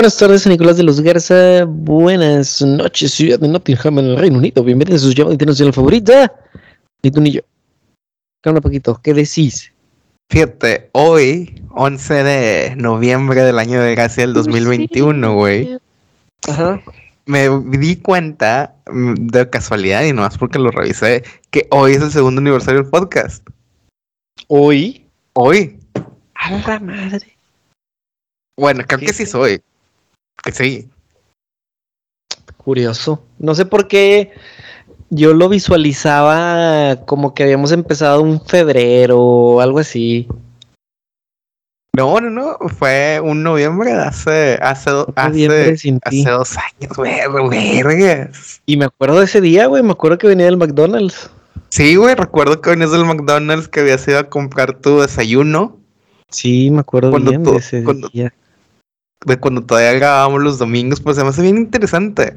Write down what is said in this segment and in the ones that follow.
Buenas tardes, Nicolás de los Garza. Buenas noches, ciudad de Nottingham, en el Reino Unido. Bienvenidos a su llamada internacional favorita. Ni tú ni yo. ¿Qué onda, Paquito? ¿Qué decís? Fíjate, hoy, 11 de noviembre del año de gracia del 2021, güey. Ajá. Me di cuenta mm, de casualidad y nomás porque lo revisé que hoy es el segundo aniversario del podcast. ¿Hoy? Hoy. A la madre. Bueno, creo ¿Qué que sí sé? soy. Sí. Curioso. No sé por qué yo lo visualizaba como que habíamos empezado un febrero o algo así. No, no, no. Fue un noviembre de hace, hace, noviembre hace, dos años, güey. vergas. Y me acuerdo de ese día, güey. Me acuerdo que venía del McDonald's. Sí, güey, recuerdo que venías del McDonald's que habías ido a comprar tu desayuno. Sí, me acuerdo Cuando bien tú- de ese cuando- día. De cuando todavía grabábamos los domingos, pues se me hace bien interesante.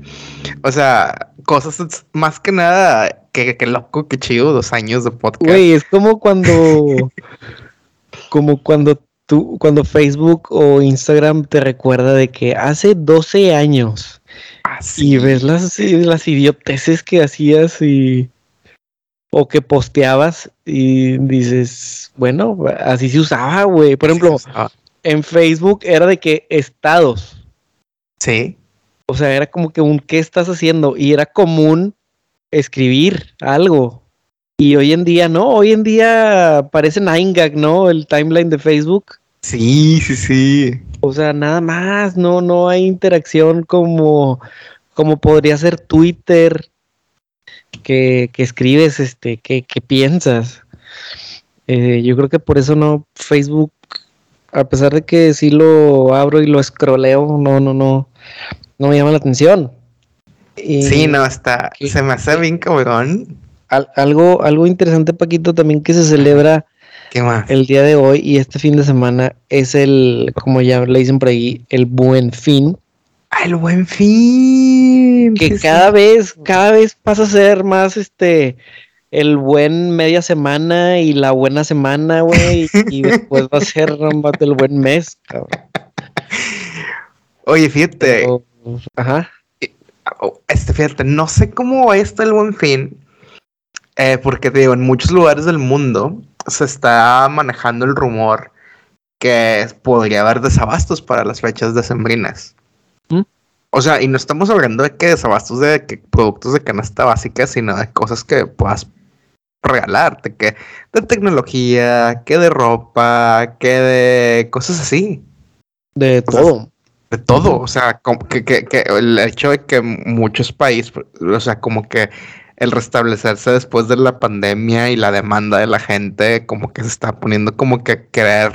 O sea, cosas más que nada, que, que loco, que chido, dos años de podcast. Güey, es como cuando. como cuando tú. Cuando Facebook o Instagram te recuerda de que hace 12 años. Así. Y ves las, las idioteces que hacías y. O que posteabas y dices, bueno, así se usaba, güey. Por ejemplo, en Facebook era de que estados. Sí. O sea, era como que un ¿qué estás haciendo? Y era común escribir algo. Y hoy en día no, hoy en día parece 9gag, ¿no? El timeline de Facebook. Sí, sí, sí. O sea, nada más, no, no hay interacción como, como podría ser Twitter, que, que escribes, este, que, que piensas. Eh, yo creo que por eso no, Facebook, a pesar de que sí lo abro y lo escroleo, no, no, no, no me llama la atención. Y Sí, no, está. ¿qué- Se me hace bien cabrón. al- algo, algo interesante, Paquito, también que se celebra ¿Qué más? el día de hoy y este fin de semana es el, como ya le dicen por ahí, el buen fin. ¡Ah, el buen fin! que cada vez, cada vez pasa a ser más este el buen media semana y la buena semana, güey, y después va a ser rámbate, el buen mes, cabrón. Oye, fíjate. Pero, ajá. Oh, Este, fíjate, no sé cómo va esto el buen fin, eh, porque te digo, en muchos lugares del mundo se está manejando el rumor que podría haber desabastos para las fechas decembrinas. ¿Mm? O sea, y no estamos hablando de que desabastos de que productos de canasta básica, sino de cosas que puedas regalarte, que de tecnología, que de ropa, que de cosas así. De O sea, todo. De todo, o sea, como que, que- que el hecho de que muchos países, o sea, como que el restablecerse después de la pandemia y la demanda de la gente, como que se está poniendo como que querer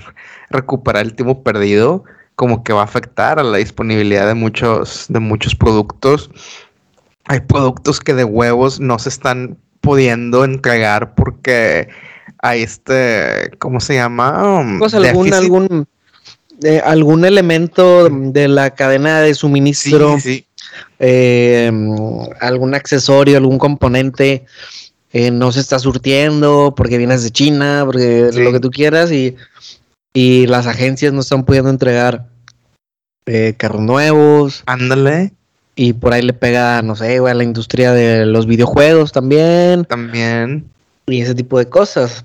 recuperar el tiempo perdido, como que va a afectar a la disponibilidad de muchos, de muchos productos. Hay productos que de huevos no se están pudiendo entregar porque hay este, ¿cómo se llama? Um, Pues algún, algún, eh, algún elemento de la cadena de suministro, sí, sí. eh, algún accesorio, algún componente eh, no se está surtiendo porque vienes de China, porque Sí. lo que tú quieras y, y las agencias no están pudiendo entregar eh, carros nuevos Ándale. Y por ahí le pega, no sé, güey, a la industria de los videojuegos también También. y ese tipo de cosas.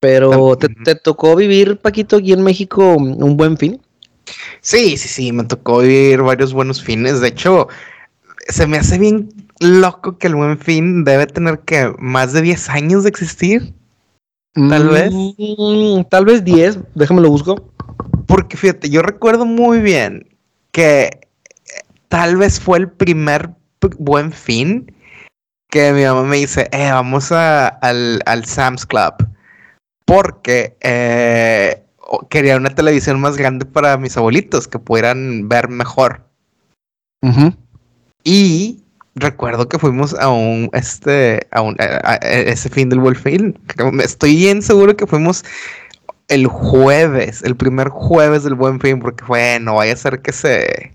Pero te, tocó vivir, Paquito, aquí en México un buen fin. Sí, sí, sí, me tocó vivir varios buenos fines. De hecho, se me hace bien loco que el buen fin debe tener que más de 10 años de existir. Tal vez. Mm, Tal vez 10, déjame lo busco. Porque fíjate, yo recuerdo muy bien que tal vez fue el primer buen fin que mi mamá me dice, eh, vamos a- al, al Sam's Club. Porque eh, quería una televisión más grande para mis abuelitos que pudieran ver mejor. Y recuerdo que fuimos a un, este, a un, a- a- a ese fin del Buen Fin. Estoy bien seguro que fuimos el jueves, el primer jueves del Buen Fin, porque fue, no vaya a ser que se,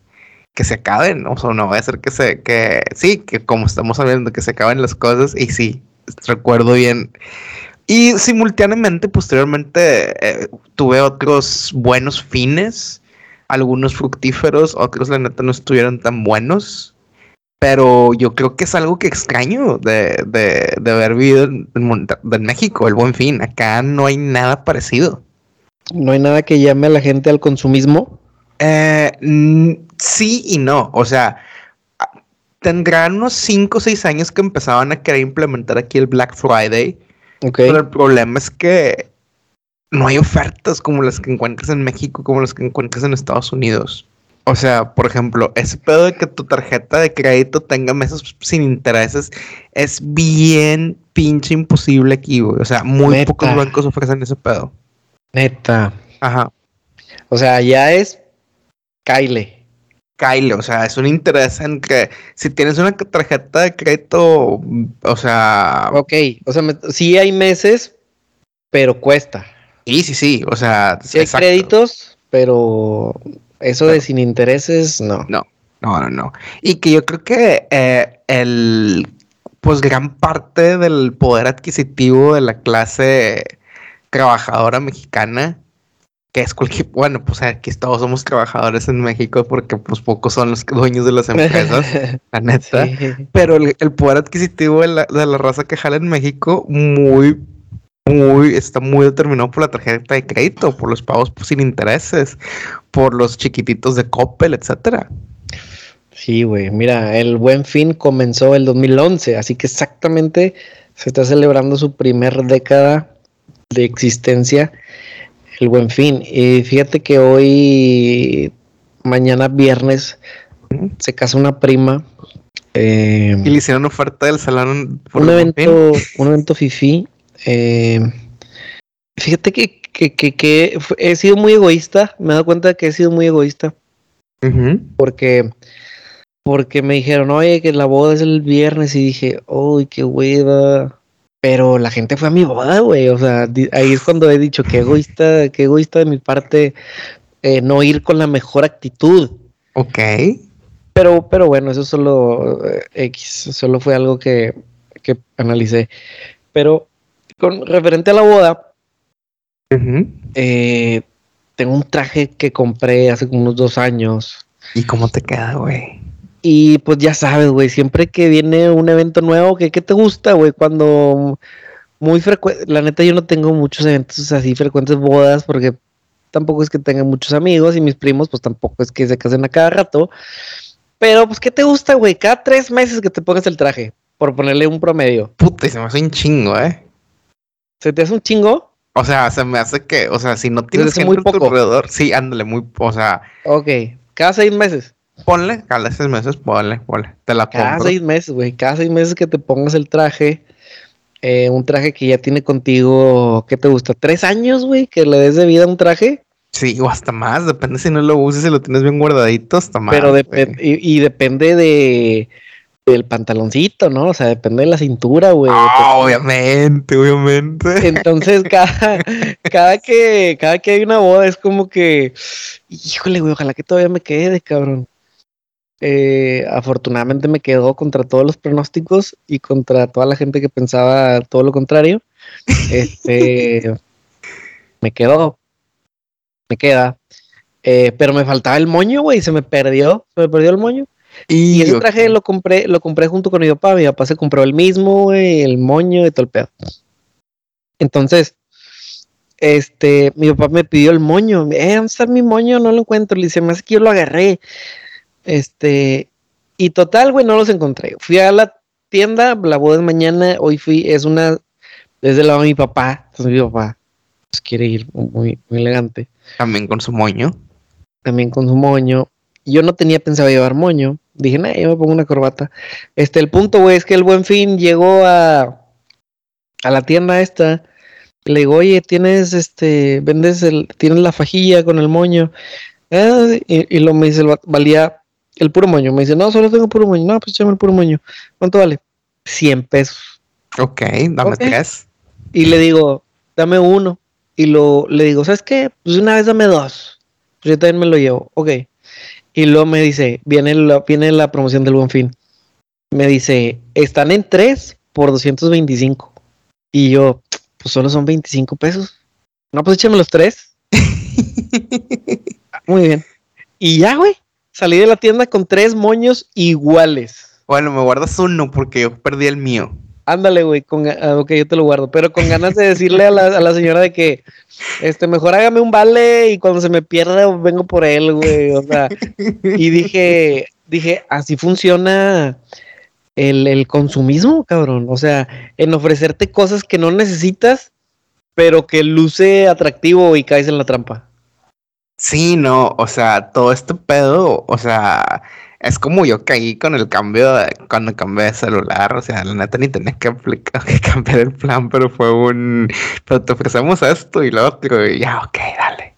que se acaben, o sea, no vaya a ser que se, que, sí, que como estamos hablando, que se acaben las cosas, y sí, recuerdo bien. Y simultáneamente, posteriormente, eh, tuve otros buenos fines. algunos fructíferos, otros la neta no estuvieron tan buenos. Pero yo creo que es algo que extraño de, de, de haber vivido en, en, México, el buen fin. Acá no hay nada parecido. ¿No hay nada que llame a la gente al consumismo? Eh, sí y no. O sea, tendrán unos 5 o 6 años que empezaban a querer implementar aquí el Black Friday. Pero el problema es que no hay ofertas como las que encuentras en México, como las que encuentras en Estados Unidos. O sea, por ejemplo, ese pedo de que tu tarjeta de crédito tenga meses sin intereses es bien pinche imposible aquí, güey. O sea, muy pocos bancos ofrecen ese pedo. Neta. Ajá. O sea, ya es Kyle. Kyle, o sea, es un interés en que si tienes una tarjeta de crédito, o sea. Ok, o sea, sí hay meses, pero cuesta. Sí, sí, sí, o sea. Sí hay créditos, pero eso de sin intereses, no. No, no, no, no. Y que yo creo que eh, el. Pues gran parte del poder adquisitivo de la clase trabajadora mexicana que es cualquier, bueno, pues aquí todos somos trabajadores en México porque pues pocos son los dueños de las empresas, la neta, pero el, poder adquisitivo de la, de la, raza que jala en México muy, muy, está muy determinado por la tarjeta de crédito, por los pagos sin intereses, por los chiquititos de Coppel, etcétera. Sí, güey, mira, el Buen Fin comenzó el 2011, así que exactamente se está celebrando su primer década de existencia el buen fin. Y fíjate que hoy, mañana viernes, se casa una prima. Eh, y le hicieron oferta del salón por un evento, un evento fifi. Eh, fíjate que, que, he sido muy egoísta. Me he dado cuenta que he sido muy egoísta. Porque porque me dijeron, oye, que la boda es el viernes y dije, uy, qué hueva. Pero la gente fue a mi boda, güey. O sea, ahí es cuando he dicho que egoísta, qué egoísta de mi parte eh, no ir con la mejor actitud. Ok. Pero, pero bueno, eso solo eh, X, solo fue algo que, que analicé. Pero con referente a la boda, eh, tengo un traje que compré hace como unos dos años. ¿Y cómo te queda, güey? Y pues ya sabes, güey, siempre que viene un evento nuevo, ¿qué, qué te gusta, güey? Cuando muy frecuente, la neta yo no tengo muchos eventos así frecuentes, bodas, porque tampoco es que tenga muchos amigos y mis primos pues tampoco es que se casen a cada rato. Pero pues, ¿qué te gusta, güey? Cada tres meses que te pongas el traje, por ponerle un promedio. Puta, se me hace un chingo, ¿eh? ¿Se te hace un chingo? O sea, se me hace que, o sea, si no tienes gente muy poco. alrededor, sí, ándale, muy, o sea. Ok, cada seis meses. Ponle, cada seis meses, ponle, ponle. Te la Cada seis meses, güey. Cada seis meses que te pongas el traje. Eh, un traje que ya tiene contigo, ¿qué te gusta? ¿Tres años, güey? Que le des de vida a un traje. Sí, o hasta más, depende si no lo uses y lo tienes bien guardadito, hasta más. Pero depende, y, depende de del pantaloncito, ¿no? O sea, depende de la cintura, güey. Ah, obviamente, obviamente. Entonces, cada, cada que, cada que hay una boda es como que, híjole, güey, ojalá que todavía me quede, cabrón. Eh, afortunadamente me quedó contra todos los pronósticos y contra toda la gente que pensaba todo lo contrario. Este me quedó, me queda. Eh, pero me faltaba el moño, güey, se me perdió, se me perdió el moño. Y, ese traje lo compré, lo compré junto con mi papá. Mi papá se compró el mismo, güey, el moño y todo el pedo. Entonces, este, mi papá me pidió el moño. Eh, ¿dónde está mi moño? No lo encuentro. Le dice, más que yo lo agarré. Este, y total, güey, no los encontré. Fui a la tienda, la boda es mañana, hoy fui, es una, desde lado de mi papá, entonces mi papá pues, quiere ir muy, muy elegante. También con su moño. También con su moño. Yo no tenía pensado llevar moño. Dije, nah, yo me pongo una corbata. Este, el punto, güey, es que el buen fin llegó a, a la tienda esta. Le digo, oye, tienes este, vendes el, tienes la fajilla con el moño. Ah, y, y, lo me dice, valía el puro moño. Me dice, no, solo tengo puro moño. No, pues échame el puro moño. ¿Cuánto vale? 100 pesos. Ok, dame tres. Y le digo, dame uno. Y lo, le digo, ¿sabes qué? Pues una vez dame dos. Pues yo también me lo llevo. Ok. Y luego me dice, viene la, viene la promoción del buen fin. Me dice, están en tres por 225. Y yo, pues solo son 25 pesos. No, pues échame los tres. Muy bien. Y ya, güey. Salí de la tienda con tres moños iguales. Bueno, me guardas uno porque yo perdí el mío. Ándale, güey, con, ah, ok, yo te lo guardo, pero con ganas de decirle a la, a la, señora de que, este, mejor hágame un vale y cuando se me pierda vengo por él, güey, o sea, y dije, dije, así funciona el, el consumismo, cabrón, o sea, en ofrecerte cosas que no necesitas, pero que luce atractivo y caes en la trampa. Sí, no, o sea, todo este pedo, o sea, es como yo caí con el cambio de, cuando cambié de celular, o sea, la neta ni tenía que, aplicar, que cambiar el plan, pero fue un, pero te ofrecemos esto y lo otro, y ya, ok, dale.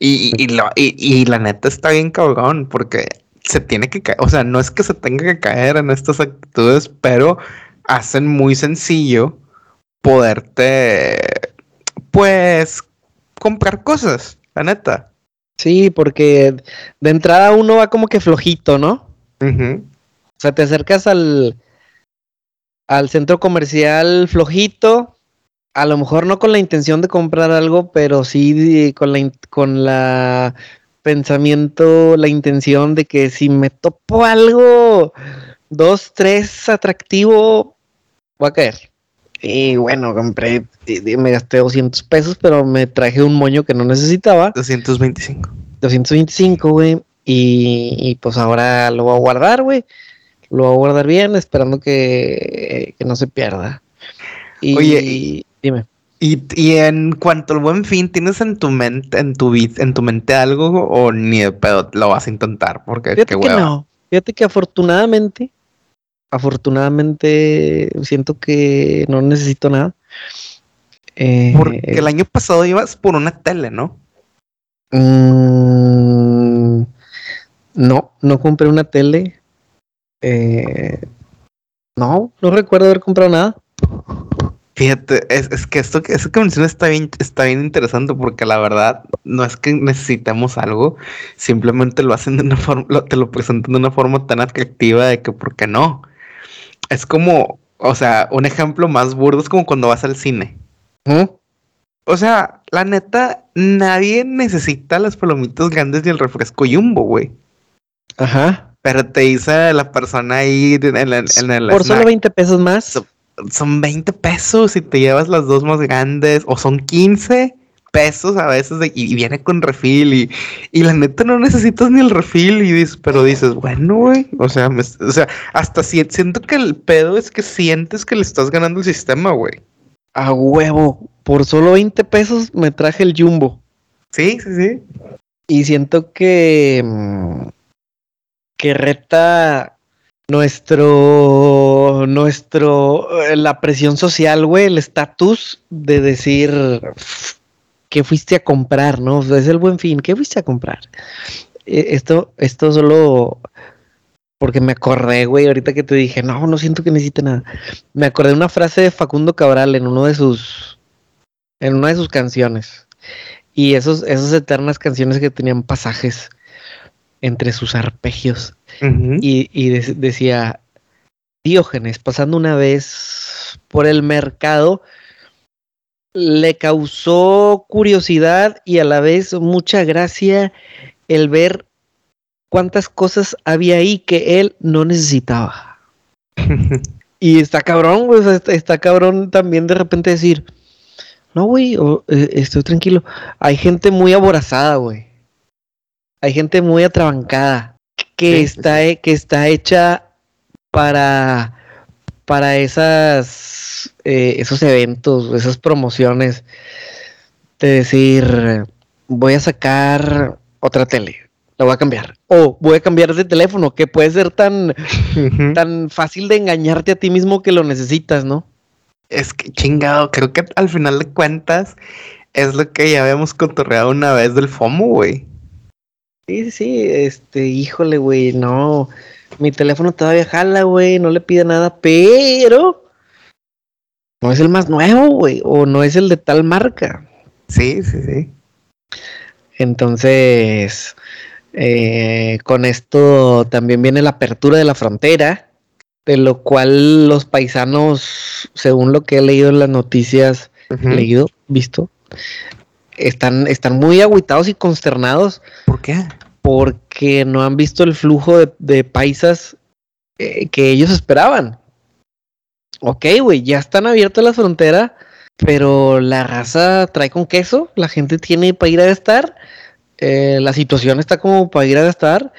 Y, y, lo, y, y la neta está bien cabrón, porque se tiene que caer, o sea, no es que se tenga que caer en estas actitudes, pero hacen muy sencillo poderte, pues, comprar cosas, la neta. Sí, porque de entrada uno va como que flojito, ¿no? O sea, te acercas al, al centro comercial flojito, a lo mejor no con la intención de comprar algo, pero sí con la, con la pensamiento, la intención de que si me topo algo, dos, tres atractivo, voy a caer. Y bueno, compré, me gasté 200 pesos, pero me traje un moño que no necesitaba. 225. 225, güey. Y, pues ahora lo voy a guardar, güey. Lo voy a guardar bien, esperando que, que no se pierda. Y, Oye, dime. Y, y, en cuanto al buen fin, ¿tienes en tu mente, en tu en tu mente algo o ni de pedo lo vas a intentar? Porque Fíjate qué que no. Fíjate que afortunadamente afortunadamente siento que no necesito nada. Eh, Porque el año pasado ibas por una tele, ¿no? Mm, no, no compré una tele. Eh, no, no recuerdo haber comprado nada. Fíjate, es, que esto, eso que mencionas está bien, está bien interesante porque la verdad no es que necesitemos algo, simplemente lo hacen de una forma, te lo presentan de una forma tan atractiva de que, ¿por qué no? Es como, o sea, un ejemplo más burdo es como cuando vas al cine. O sea, la neta, nadie necesita las palomitas grandes ni el refresco jumbo, güey. Ajá. Pero te dice la persona ahí en, el... Por solo 20 pesos más. Son, 20 pesos si te llevas las dos más grandes. O son 15 pesos a veces y, viene con refil y, y, la neta no necesitas ni el refil y dices, pero dices, bueno, güey, o sea, o sea, hasta siento que el pedo es que sientes que le estás ganando el sistema, güey. A huevo, por solo 20 pesos me traje el jumbo. Sí, sí, sí. Y siento que mm, que reta nuestro nuestro eh, la presión social, güey, el estatus de decir ¿qué fuiste a comprar? ¿No? Es el buen fin, ¿qué fuiste a comprar? Eh, esto, esto solo porque me acordé, güey, ahorita que te dije, no, no siento que necesite nada. Me acordé de una frase de Facundo Cabral en uno de sus, en una de sus canciones. Y esos, esas eternas canciones que tenían pasajes entre sus arpegios. Y, y decía, Diógenes, pasando una vez por el mercado, le causó curiosidad y a la vez mucha gracia el ver cuántas cosas había ahí que él no necesitaba. y está cabrón, güey, está, cabrón también de repente decir, no, güey, eh, estoy tranquilo. Hay gente muy aborazada, güey. Hay gente muy atrabancada que, está, que está hecha para, para esas eh, esos eventos, esas promociones de decir, voy a sacar otra tele, la voy a cambiar. O voy a cambiar de teléfono, que puede ser tan, tan fácil de engañarte a ti mismo que lo necesitas, ¿no? Es que chingado, creo que al final de cuentas es lo que ya habíamos cotorreado una vez del FOMO, güey. Sí, sí, este, híjole, güey, no. Mi teléfono todavía jala, güey, no le pide nada, pero no es el más nuevo, güey, o no es el de tal marca. Sí, sí, sí. Entonces, eh, con esto también viene la apertura de la frontera, de lo cual los paisanos, según lo que he leído en las noticias, leído, visto, están, están muy agüitados y consternados. ¿Por qué? porque no han visto el flujo de, paisas eh, que ellos esperaban. Ok, güey, ya están abiertas las fronteras, pero la raza trae con queso, la gente tiene para ir a gastar, eh, la situación está como para ir a gastar.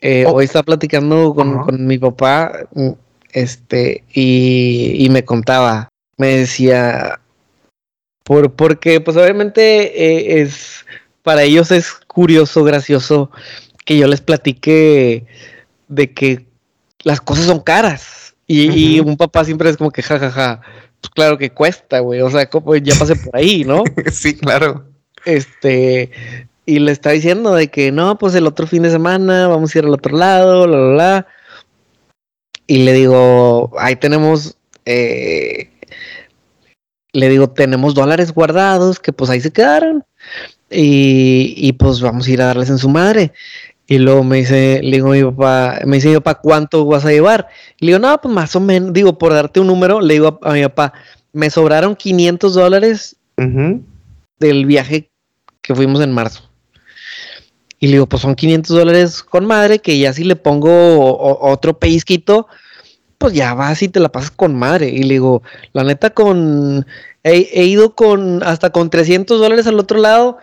Eh, oh. Hoy estaba platicando con, mi papá, mm, este, y, me contaba, me decía, por, porque pues obviamente es, para ellos es curioso, gracioso que yo les platique de que las cosas son caras. Y, un papá siempre es como que, jajaja, ja, ja. pues claro que cuesta, güey. O sea, como ya pasé por ahí, ¿no? sí, claro. Este, y le está diciendo de que no, pues el otro fin de semana vamos a ir al otro lado, la, la, la. Y le digo, ahí tenemos, eh, le digo, tenemos dólares guardados que pues ahí se quedaron. Y, y, pues vamos a ir a darles en su madre. Y luego me dice, le digo a mi papá, me dice mi papá, ¿cuánto vas a llevar? Y le digo, no, pues más o menos, digo, por darte un número, le digo a, mi papá, me sobraron 500 dólares del viaje que fuimos en marzo. Y le digo, pues son 500 dólares con madre, que ya si le pongo otro pellizquito, pues ya vas y te la pasas con madre. Y le digo, la neta, con. He, ido con hasta con 300 dólares al otro lado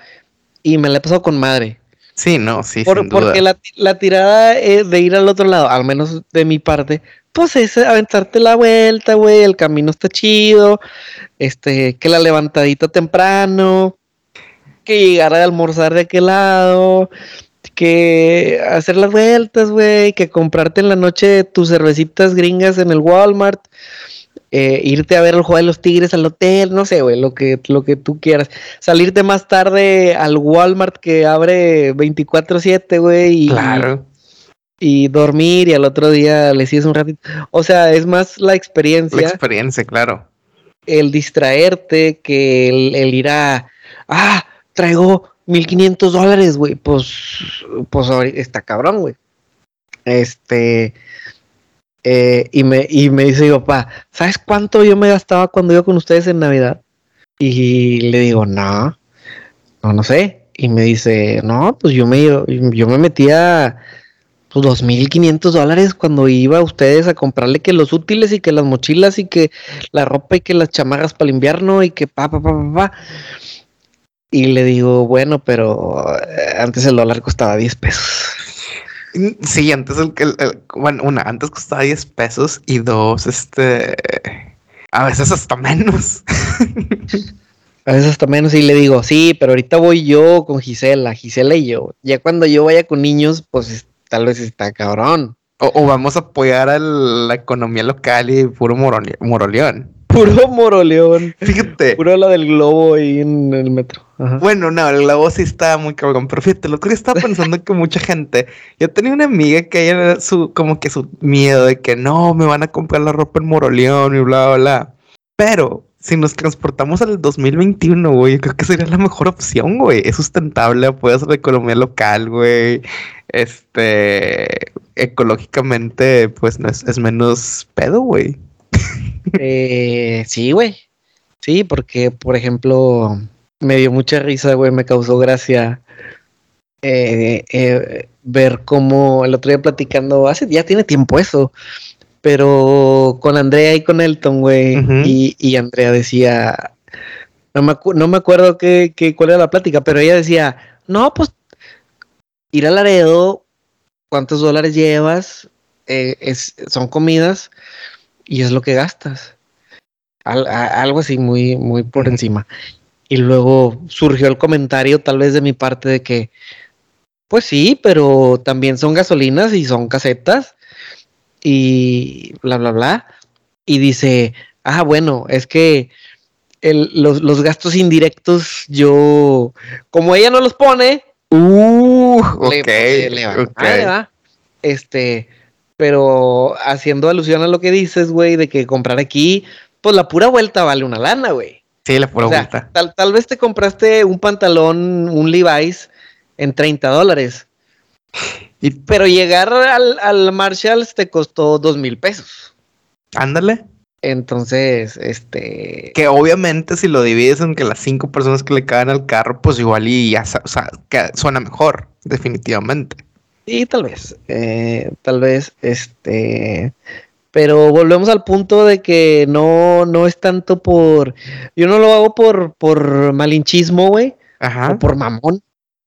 y me la he pasado con madre. Sí, no, sí, sin duda. Porque la, tirada de ir al otro lado, al menos de mi parte, pues es aventarte la vuelta, güey. El camino está chido. Este, que la levantadita temprano. Que llegar a almorzar de aquel lado que hacer las vueltas, güey, que comprarte en la noche tus cervecitas gringas en el Walmart, eh, irte a ver el juego de los Tigres al hotel, no sé, güey, lo que, lo que tú quieras. Salirte más tarde al Walmart que abre 24/7, güey. Y, claro. Y dormir y al otro día le sigues un ratito. O sea, es más la experiencia. La experiencia, claro. El distraerte que el, el ir a... Ah, traigo 1500 dólares, güey. Pues, pues está cabrón, güey. Este. Eh, y, me, y me dice mi papá, ¿sabes cuánto yo me gastaba cuando iba con ustedes en Navidad? Y le digo, no, no, no sé. Y me dice, no, pues yo me, yo me metía pues 2.500 dólares cuando iba a ustedes a comprarle que los útiles y que las mochilas y que la ropa y que las chamarras para el invierno y que pa, pa, pa, pa, pa. Y le digo, bueno, pero eh, antes el dólar costaba 10 pesos. Sí, antes el, el, bueno, una, antes costaba 10 pesos y dos, este, a veces hasta menos. a veces hasta menos y le digo, sí, pero ahorita voy yo con Gisela, Gisela y yo. Ya cuando yo vaya con niños, pues tal vez está cabrón. O, vamos a apoyar a la economía local y puro moroleón. Puro moroleón. Fíjate. Puro la del globo ahí en el metro. Bueno, no, el globo sí está muy cabrón. Pero fíjate, lo que estaba pensando que mucha gente. Yo tenía una amiga que ella su, como que su miedo de que no, me van a comprar la ropa en moroleón y bla, bla, bla. Pero si nos transportamos al 2021, güey, yo creo que sería la mejor opción, güey. Es sustentable, puede hacer la economía local, güey. Este, ecológicamente, pues no es, es menos pedo, güey. Eh, sí, güey. Sí, porque, por ejemplo, me dio mucha risa, güey, me causó gracia eh, eh, ver cómo el otro día platicando, hace ya tiene tiempo eso, pero con Andrea y con Elton, güey, y, Andrea decía, no me, no me acuerdo qué, cuál era la plática, pero ella decía, no, pues ir a Laredo, ¿cuántos dólares llevas? es, son comidas y es lo que gastas. algo así muy, muy por encima. Y luego surgió el comentario tal vez de mi parte de que, pues sí, pero también son gasolinas y son casetas y bla, bla, bla. Y dice, ah, bueno, es que los, gastos indirectos yo, como ella no los pone, uh, le, le, este, pero haciendo alusión a lo que dices, güey, de que comprar aquí, pues la pura vuelta vale una lana, güey. Sí, la pura vuelta. Tal, tal vez te compraste un pantalón, un Levi's, en 30 dólares. Y, pero llegar al, al Marshalls te costó dos mil pesos. Ándale. Entonces, este. Que obviamente si lo divides en que las cinco personas que le caen al carro, pues igual y ya, o sea, que suena mejor. definitivamente. Y tal vez, eh, tal vez, este, pero volvemos al punto de que no, no es tanto por, yo no lo hago por, por malinchismo, güey, o por mamón,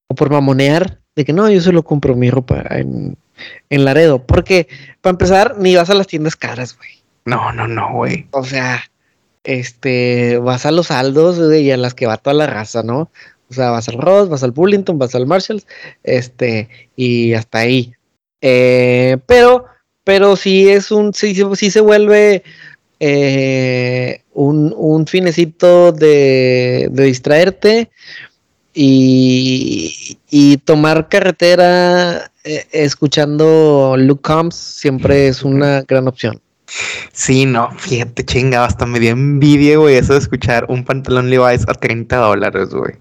o por mamonear, de que no, yo solo compro mi ropa en, en Laredo, porque para empezar, ni vas a las tiendas caras, güey. No, no, no, güey. O sea, este, vas a los Aldos y a las que va toda la raza, ¿no? O sea, vas al Ross, vas al Bullington, vas al Marshalls, este, y hasta ahí. Eh, pero, pero sí es un, sí, sí se vuelve eh, un, un, finecito de, de distraerte y, y, tomar carretera eh, escuchando Luke Combs siempre es una gran opción. Sí, no, fíjate, chinga, hasta me dio envidia, güey, eso de escuchar un pantalón Levi's a 30 dólares, güey.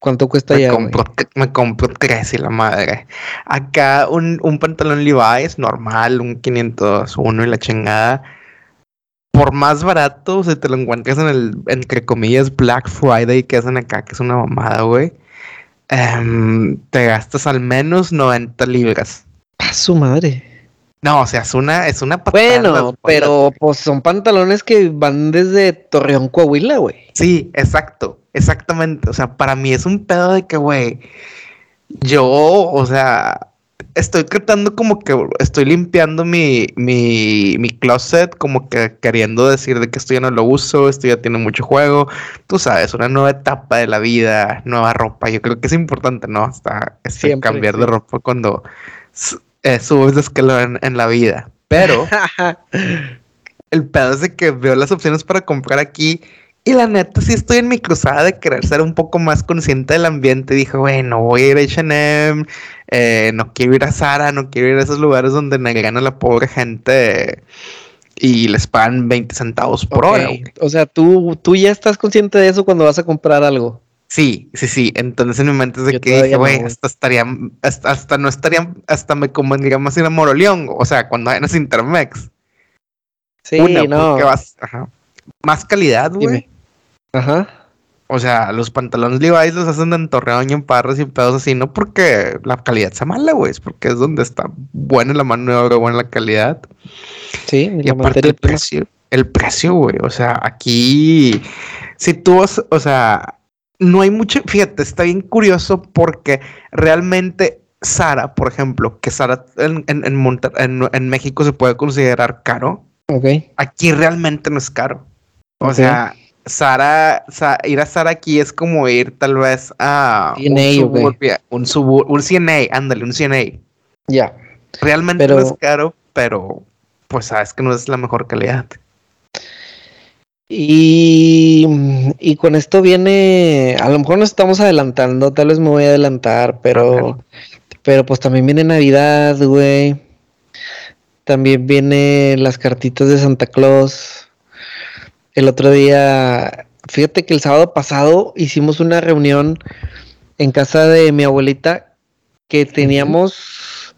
¿Cuánto cuesta me ya? Compro, me compro tres y la madre. Acá un, un pantalón Levi's normal, un 501 y la chingada. Por más barato, si te lo encuentras en el, entre comillas, Black Friday que hacen acá, que es una mamada, güey. Em, te gastas al menos 90 libras. A su madre. No, o sea, es una, es una Bueno, pero pues son pantalones que van desde Torreón, Coahuila, güey. Sí, exacto, exactamente. O sea, para mí es un pedo de que, güey, yo, o sea, estoy tratando como que estoy limpiando mi, mi, mi closet, como que queriendo decir de que esto ya no lo uso, esto ya tiene mucho juego. Tú sabes, una nueva etapa de la vida, nueva ropa. Yo creo que es importante, ¿no? Hasta este, cambiar de ropa cuando eh, subes de escalón en, la vida. Pero el pedo es de que veo las opciones para comprar aquí. Y la neta, sí estoy en mi cruzada de querer ser un poco más consciente del ambiente. Dije, bueno, voy a ir a HM, eh, no quiero ir a Sara, no quiero ir a esos lugares donde negran a la pobre gente y les pagan 20 centavos por hora. O sea, ¿tú, tú ya estás consciente de eso cuando vas a comprar algo. Sí, sí, sí. Entonces en mi mente es de que dije, güey, hasta estaría, hasta, no estaría, hasta me convendría más ir a Moroleón, o sea, cuando hay Intermex. Sí, no. Vas, ajá. Más calidad, güey. Ajá. O sea, los pantalones Levi's los hacen en Torreón y en Parras y pedos así, no porque la calidad sea mala, güey, es porque es donde está buena la mano de obra, buena la calidad. Sí, y aparte el precio, el precio, güey, o sea, aquí, si tú, vas, o sea, no hay mucho, fíjate, está bien curioso porque realmente Sara, por ejemplo, que Sara en, en, México se puede considerar caro. Ok. Aquí realmente no es caro. O sea, Sara, ir a Sara aquí es como ir tal vez a un suburbia, un, CNA, ándale, un CNA. Ya. Realmente no es caro, pero pues sabes que no es la mejor calidad. Y, y, con esto viene, a lo mejor nos estamos adelantando, tal vez me voy a adelantar, pero, pero pues también viene Navidad, güey. También vienen las cartitas de Santa Claus. El otro día, fíjate que el sábado pasado hicimos una reunión en casa de mi abuelita que teníamos,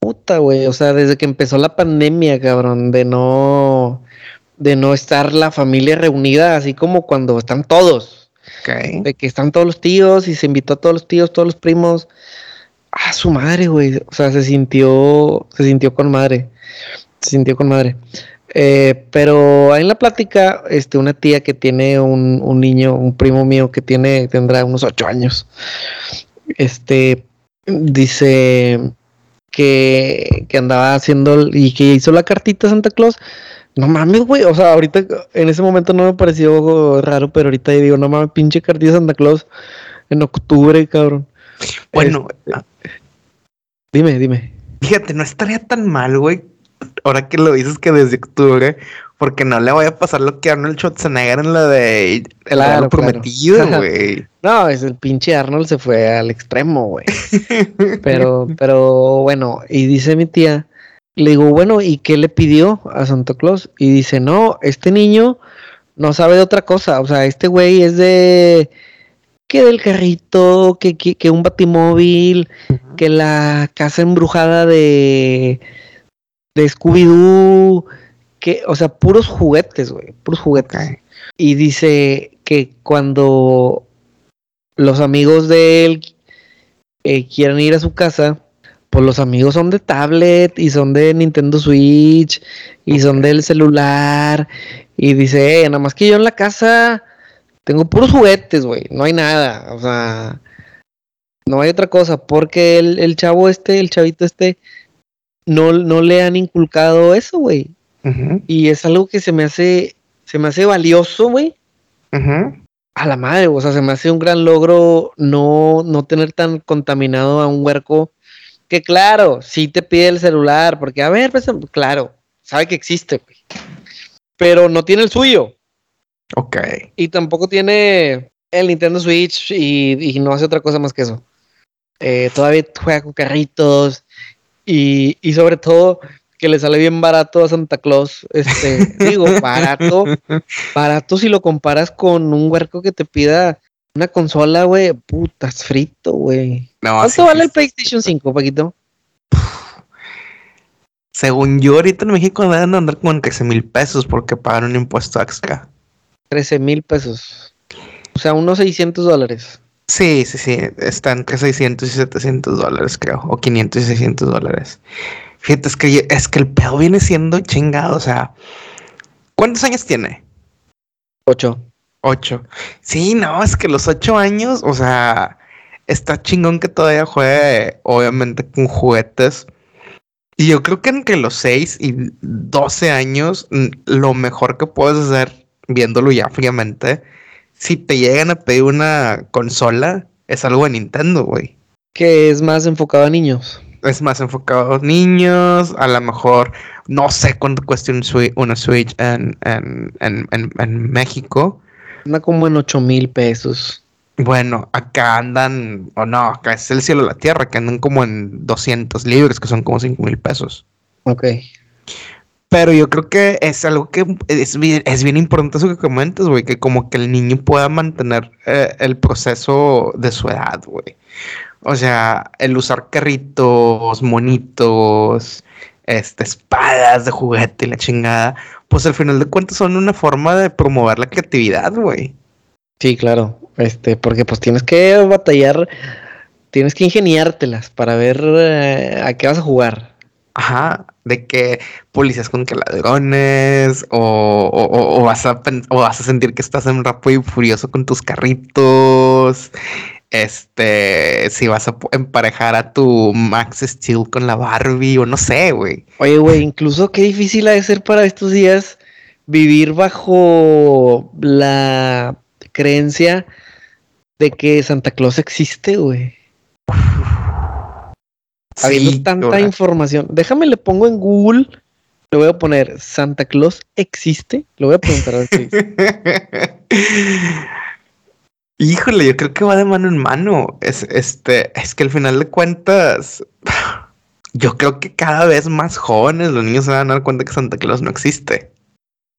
puta, güey, o sea, desde que empezó la pandemia, cabrón, de no de no estar la familia reunida así como cuando están todos. De que están todos los tíos y se invitó a todos los tíos, todos los primos. A su madre, güey. O sea, se sintió, se sintió con madre. Se sintió con madre. Eh, pero en la plática, este, una tía que tiene un, un, niño, un primo mío que tiene, tendrá unos ocho años. Este dice que, que andaba haciendo y que hizo la cartita a Santa Claus no mames, güey. O sea, ahorita en ese momento no me pareció raro, pero ahorita digo, no mames, pinche cartilla Santa Claus en octubre, cabrón. Bueno, este, dime, dime. Fíjate, no estaría tan mal, güey. Ahora que lo dices que desde octubre, porque no le voy a pasar lo que Arnold Schwarzenegger en la de el prometido, güey. no, es el pinche Arnold se fue al extremo, güey. pero, pero bueno, y dice mi tía le digo, bueno, ¿y qué le pidió a Santa Claus? Y dice, no, este niño no sabe de otra cosa. O sea, este güey es de que del carrito, que, que, un batimóvil, que la casa embrujada de, de Scooby-Doo, que, o sea, puros juguetes, güey, puros juguetes. Y dice que cuando los amigos de él eh, quieran ir a su casa, pues los amigos son de tablet y son de Nintendo Switch y son del celular. Y dice, eh, nada más que yo en la casa tengo puros juguetes, güey, no hay nada. O sea, no hay otra cosa, porque el, el chavo este, el chavito este, no, no le han inculcado eso, güey. Y es algo que se me hace, se me hace valioso, güey. A la madre, o sea, se me hace un gran logro no, no tener tan contaminado a un huerco que claro, sí te pide el celular, porque a ver, pues, claro, sabe que existe, güey. Pero no tiene el suyo. Ok. Y tampoco tiene el Nintendo Switch y, no hace otra cosa más que eso. Eh, todavía juega con carritos y, y sobre todo que le sale bien barato a Santa Claus. Este, digo, barato, barato si lo comparas con un huerco que te pida una consola, güey, putas frito, güey. ¿Cuánto vale el PlayStation 5, Paquito? Según yo, ahorita en México deben andar como en 13 mil pesos porque pagan un impuesto extra. 13 mil pesos. O sea, unos 600 dólares. Sí, sí, sí. Están entre 600 y 700 dólares, creo. O 500 y 600 dólares. Fíjate, es que, es que el pedo viene siendo chingado. O sea, ¿cuántos años tiene? Ocho. Ocho. Sí, no, es que los ocho años, o sea, está chingón que todavía juegue, obviamente, con juguetes. Y yo creo que entre los seis y doce años, lo mejor que puedes hacer, viéndolo ya fríamente, si te llegan a pedir una consola, es algo de Nintendo, güey. Que es más enfocado a niños es más enfocado a niños, a lo mejor no sé cuánto cuesta una Switch en, en, México. Anda como en 8 mil pesos. Bueno, acá andan, o no, acá es el cielo de la tierra, que andan como en 200 libres, que son como 5 mil pesos. Ok. Pero yo creo que es algo que es bien, es bien importante eso que comentas, güey, que como que el niño pueda mantener eh, el proceso de su edad, güey. O sea, el usar carritos, monitos, este, espadas de juguete y la chingada, pues al final de cuentas son una forma de promover la creatividad, güey. Sí, claro. Este, porque pues tienes que batallar, tienes que ingeniártelas para ver eh, a qué vas a jugar. Ajá, de que policías con que ladrones, o, vas a, o vas a sentir que estás en rápido y furioso con tus carritos, este, si vas a emparejar a tu Max Steel con la Barbie o no sé, güey. Oye, güey, incluso qué difícil ha de ser para estos días vivir bajo la creencia de que Santa Claus existe, güey. Habiendo tanta información. Déjame le pongo en Google, le voy a poner Santa Claus existe. Lo voy a preguntar a ver si Híjole, yo creo que va de mano en mano. Es, este, es que al final de cuentas, yo creo que cada vez más jóvenes los niños se van a dar cuenta que Santa Claus no existe.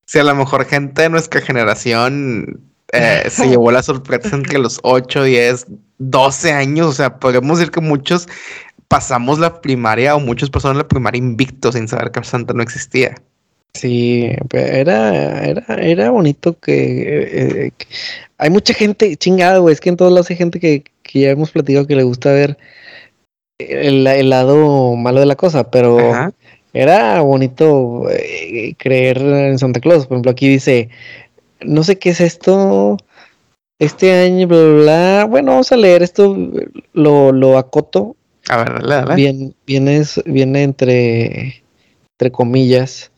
Si a lo mejor gente de nuestra generación eh, se llevó la sorpresa entre los 8, 10, 12 años, o sea, podemos decir que muchos pasamos la primaria o muchos pasaron la primaria invictos sin saber que Santa no existía. Sí, era, era, era bonito que, eh, hay mucha gente chingada, güey. Es que en todos lados hay gente que, ya hemos platicado que le gusta ver el, lado malo de la cosa, pero era bonito eh, creer en Santa Claus. Por ejemplo, aquí dice, no sé qué es esto, este año, bla, bla, bla. Bueno, vamos a leer esto, lo, lo acoto. A ver, dale, dale. Bien, viene, viene entre, entre comillas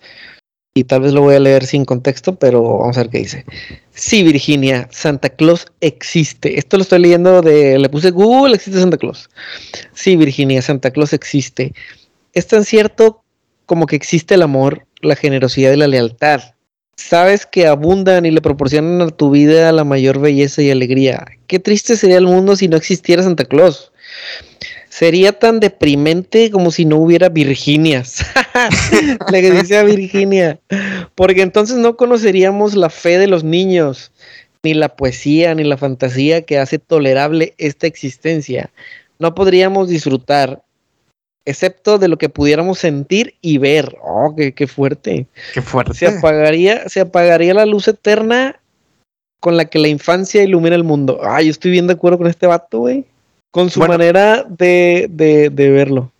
y tal vez lo voy a leer sin contexto, pero vamos a ver qué dice. Sí, Virginia, Santa Claus existe. Esto lo estoy leyendo de, le puse Google, existe Santa Claus. Sí, Virginia, Santa Claus existe. Es tan cierto como que existe el amor, la generosidad y la lealtad. Sabes que abundan y le proporcionan a tu vida la mayor belleza y alegría. Qué triste sería el mundo si no existiera Santa Claus. Sería tan deprimente como si no hubiera Virginias. Le dice a Virginia. Porque entonces no conoceríamos la fe de los niños, ni la poesía, ni la fantasía que hace tolerable esta existencia. No podríamos disfrutar, excepto de lo que pudiéramos sentir y ver. Oh, qué, fuerte. Qué fuerte. Se apagaría, se apagaría la luz eterna con la que la infancia ilumina el mundo. Ay, yo estoy bien de acuerdo con este vato, güey. Con su manera de, de, de, verlo.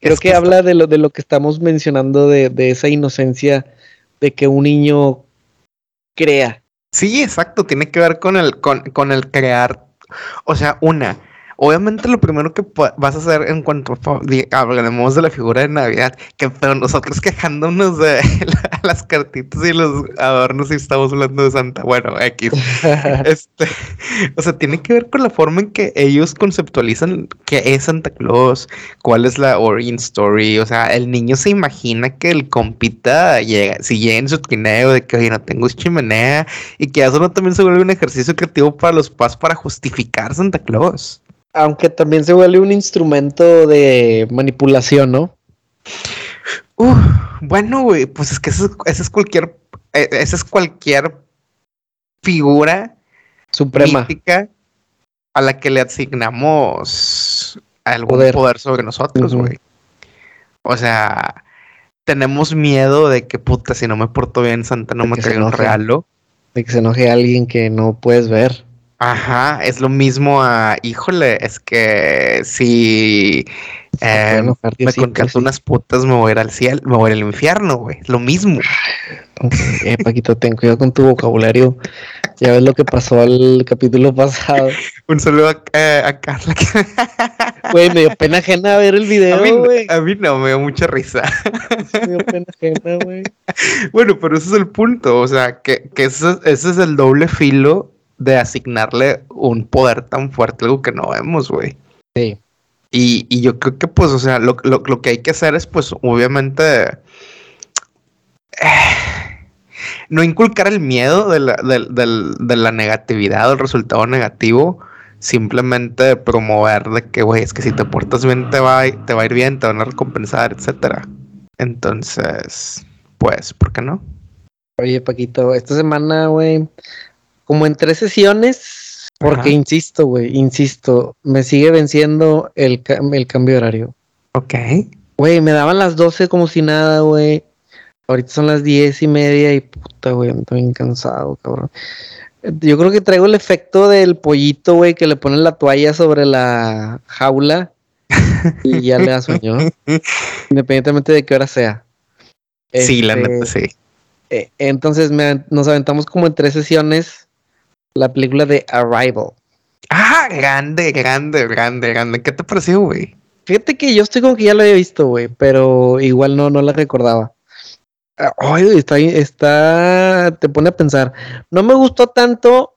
Creo que, habla de lo, de lo que estamos mencionando, de, de esa inocencia de que un niño crea. Sí, exacto, tiene que ver con el, con, con el crear. O sea, una, Obviamente lo primero que vas a hacer en cuanto hablemos de la figura de Navidad, que pero nosotros quejándonos de las cartitas y los adornos y estamos hablando de Santa, bueno, X. este, o sea, tiene que ver con la forma en que ellos conceptualizan qué es Santa Claus, cuál es la origin story, o sea, el niño se imagina que el compita llega, si llega en su trineo de que no tengo chimenea y que eso no también se vuelve un ejercicio creativo para los padres para justificar Santa Claus. Aunque también se vuelve un instrumento de manipulación, ¿no? bueno, güey, pues es que eso, es cualquier, e, esa es cualquier figura suprema a la que le asignamos algún poder, sobre nosotros, güey. O sea, tenemos miedo de que puta, si no me porto bien, Santa no me cae un regalo. De que se enoje a alguien que no puedes ver. Ajá, es lo mismo a, híjole, es que si eh, me contaste unas putas, me voy a ir al cielo, me voy a ir al infierno, güey. Lo mismo. Eh, Paquito, ten cuidado con tu vocabulario. Ya ves lo que pasó al capítulo pasado. Un saludo a, eh, a Carla. Güey, me dio pena ajena ver el video, güey. A, mí no, me dio mucha risa. Me dio pena ajena, güey. Bueno, pero ese es el punto. O sea, que, que ese, ese es el doble filo de asignarle un poder tan fuerte, algo que no vemos, güey. Sí. Y, yo creo que, pues, o sea, lo, que hay que hacer es, pues, obviamente, eh, no inculcar el miedo de la, de, la negatividad o el resultado negativo, simplemente promover de que, güey, es que si te portas bien te va, te va a ir bien, te van a recompensar, etcétera. Entonces, pues, ¿por qué no? Oye, Paquito, esta semana, güey, como en tres sesiones, porque insisto, güey, insisto, me sigue venciendo el, el cambio de horario. Ok. Güey, me daban las 12 como si nada, güey. Ahorita son las diez y media y puta, güey, estoy bien cansado, cabrón. Yo creo que traigo el efecto del pollito, güey, que le ponen la toalla sobre la jaula y ya le da sueño. independientemente de qué hora sea. Sí, la neta, sí. Eh, entonces nos aventamos como en tres sesiones la película de Arrival. Ah, grande, grande, grande, grande. ¿Qué te pareció, güey? Fíjate que yo estoy como que ya lo había visto, güey, pero igual no, no la recordaba. Ay, está, está, te pone a pensar. No me gustó tanto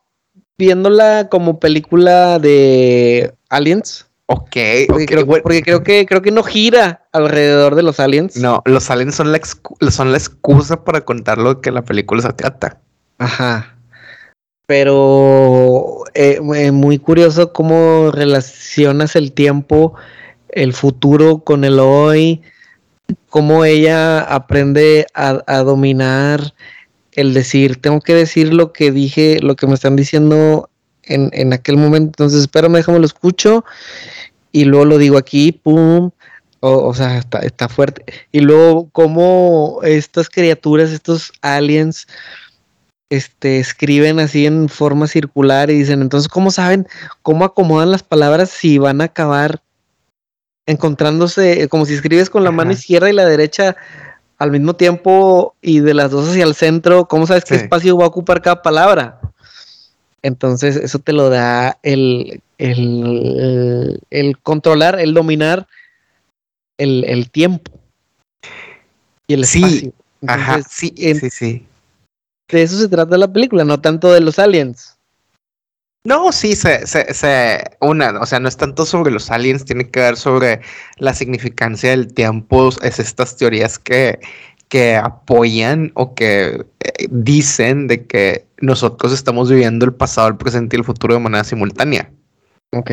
viéndola como película de aliens. Ok, porque, creo, porque creo que creo que no gira alrededor de los aliens. No, los aliens son la, son la excusa para contar lo que la película se trata. Ajá pero eh, eh, muy curioso cómo relacionas el tiempo, el futuro con el hoy, cómo ella aprende a, dominar el decir, tengo que decir lo que dije, lo que me están diciendo en, en aquel momento, entonces espérame, déjame lo escucho y luego lo digo aquí, pum, o, o sea, está, está fuerte. Y luego cómo estas criaturas, estos aliens, este, escriben así en forma circular y dicen, entonces, ¿cómo saben cómo acomodan las palabras si van a acabar encontrándose, eh, como si escribes con la mano izquierda y la derecha al mismo tiempo y de las dos hacia el centro, ¿cómo sabes qué espacio va a ocupar cada palabra? Entonces, eso te lo da el, el, el controlar, el dominar el, tiempo y el espacio. Ajá, sí, sí, sí de eso se trata la película, no tanto de los aliens. No, sí, se, se, se, una, o sea, no es tanto sobre los aliens, tiene que ver sobre la significancia del tiempo, es estas teorías que, que apoyan o que eh, dicen de que nosotros estamos viviendo el pasado, el presente y el futuro de manera simultánea. Ok.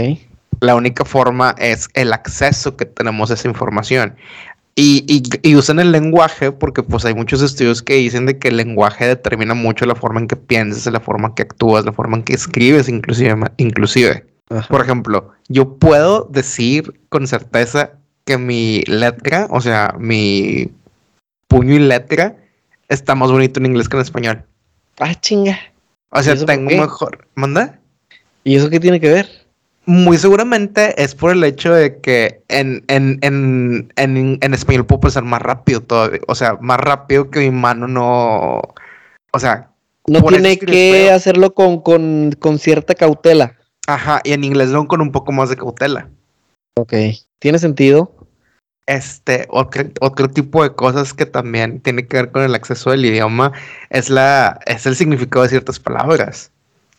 La única forma es el acceso que tenemos a esa información. Y, y, usan el lenguaje porque pues hay muchos estudios que dicen de que el lenguaje determina mucho la forma en que piensas, la forma en que actúas, la forma en que escribes inclusive. inclusive. Por ejemplo, yo puedo decir con certeza que mi letra, o sea, mi puño y letra está más bonito en inglés que en español. Ah, chinga. O sea, tengo mejor... ¿Manda? ¿Y eso qué tiene que ver? Muy seguramente es por el hecho de que en, en, en, en, en español puedo pasar más rápido todavía. O sea, más rápido que mi mano no. O sea. No tiene que hacerlo con, con, con cierta cautela. Ajá, y en inglés lo con un poco más de cautela. Ok. ¿Tiene sentido? Este, otro, otro tipo de cosas que también tiene que ver con el acceso del idioma es la, es el significado de ciertas palabras,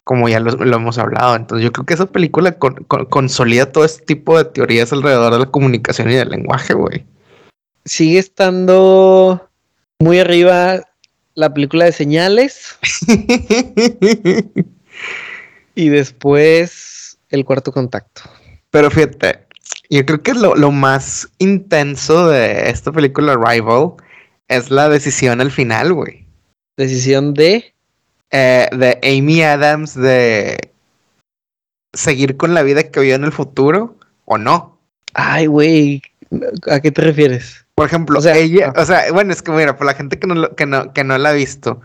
como ya lo, lo hemos hablado. Entonces, yo creo que esa película con- con- consolida todo este tipo de teorías alrededor de la comunicación y del lenguaje, güey. Sigue estando muy arriba la película de señales y después el cuarto contacto. Pero fíjate, yo creo que lo, lo más intenso de esta película Rival es la decisión al final, güey. Decisión de... eh, de Amy Adams de seguir con la vida que vivió en el futuro o no. Ay, güey. ¿A qué te refieres? Por ejemplo, O sea, ella, ah. o sea, bueno, es que mira, por la gente que no, que no, que no la ha visto,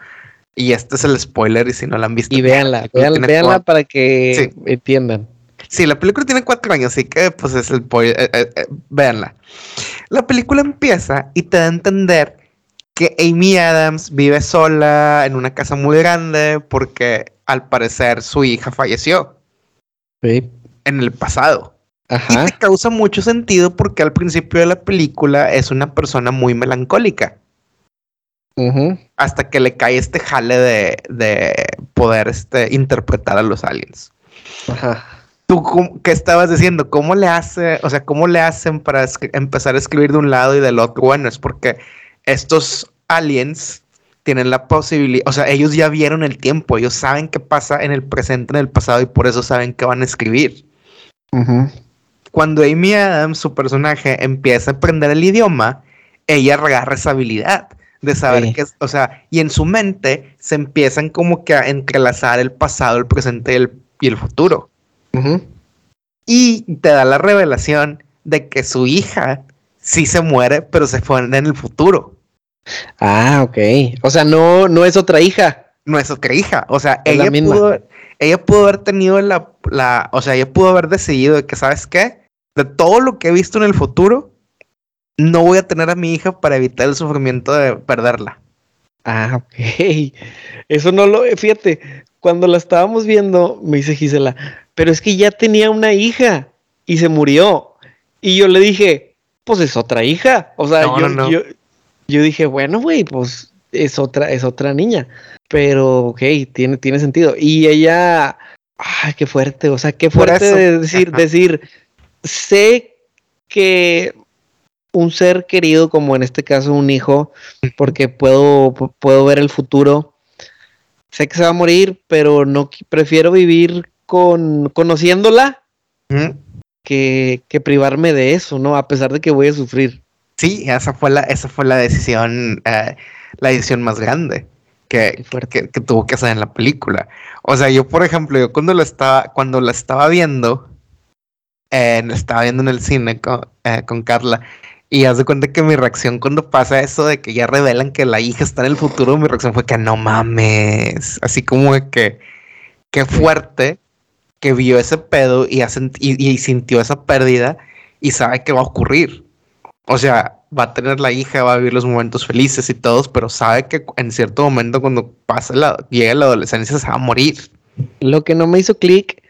y este es el spoiler, y si no la han visto, Y véanla, véanla, para que entiendan. Sí, la película tiene cuatro años, así que pues es el spoiler, eh, eh, eh, véanla. La película empieza y te da a entender que Amy Adams vive sola en una casa muy grande porque al parecer su hija falleció Sí. en el pasado. Y Ajá. te causa mucho sentido porque al principio de la película es una persona muy melancólica. Hasta que le cae este jale de, de poder este, interpretar a los aliens. Ajá. ¿Tú cómo- qué estabas diciendo? ¿Cómo le hace, o sea, cómo le hacen para empezar a escribir de un lado y del otro? Bueno, es porque estos aliens tienen la posibilidad, o sea, ellos ya vieron el tiempo, ellos saben qué pasa en el presente, en el pasado y por eso saben qué van a escribir. Cuando Amy Adams, su personaje, empieza a aprender el idioma, ella agarra esa habilidad de saber Sí. que, es- o sea, y en su mente se empiezan como que a entrelazar el pasado, el presente y el, y el futuro. Y te da la revelación de que su hija sí se muere, pero se fue en el futuro. Ah, ok. O sea, no, no es otra hija. No es otra hija. O sea, Es ella pudo, ella pudo haber tenido la, la, o sea, ella pudo haber decidido de que, ¿sabes qué? De todo lo que he visto en el futuro, no voy a tener a mi hija para evitar el sufrimiento de perderla. Ah, ok. Eso no lo, fíjate, cuando la estábamos viendo, me dice Gisela, pero es que ya tenía una hija y se murió. Y yo le dije, pues es otra hija. O sea, No, yo, no, no. yo, yo dije, bueno, güey, pues es otra, es otra niña. Pero, ok, tiene, tiene sentido. Y ella, ay, qué fuerte, o sea, qué fuerte de decir, ajá. decir, sé que un ser querido, como en este caso un hijo, porque puedo, pu- puedo ver el futuro. Sé que se va a morir, pero no prefiero vivir con conociéndola ¿Mm? que, que privarme de eso, ¿no? A pesar de que voy a sufrir. Sí, esa fue la, esa fue la decisión, eh, la decisión más grande que, tuvo que hacer en la película. O sea, yo, por ejemplo, yo cuando la estaba, cuando la estaba viendo, eh, la estaba viendo en el cine con, eh, con Carla, y haz de cuenta que mi reacción cuando pasa eso de que ya revelan que la hija está en el futuro, mi reacción fue que no mames. Así como de que, qué fuerte que vio ese pedo y, y, y sintió esa pérdida y sabe que va a ocurrir. O sea, va a tener la hija, va a vivir los momentos felices y todos, pero sabe que en cierto momento cuando pasa la, llega la adolescencia se va a morir. Lo que no me hizo clic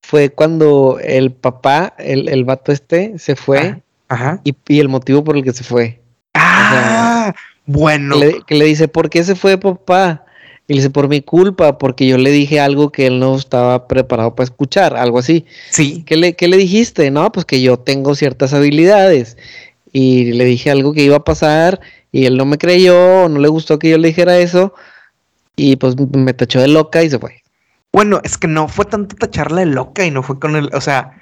fue cuando el papá, el, el vato este, se fue Ajá. Y, y el motivo por el que se fue. Ah, bueno. Que le, que le dice, ¿por qué se fue papá? Y le dice, por mi culpa, porque yo le dije algo que él no estaba preparado para escuchar, algo así. Sí, ¿Qué le, qué le dijiste? No, pues que yo tengo ciertas habilidades. Y le dije algo que iba a pasar y él no me creyó, no le gustó que yo le dijera eso. Y pues me tachó de loca y se fue. Bueno, es que no fue tanto tacharla de loca y no fue con el, o sea,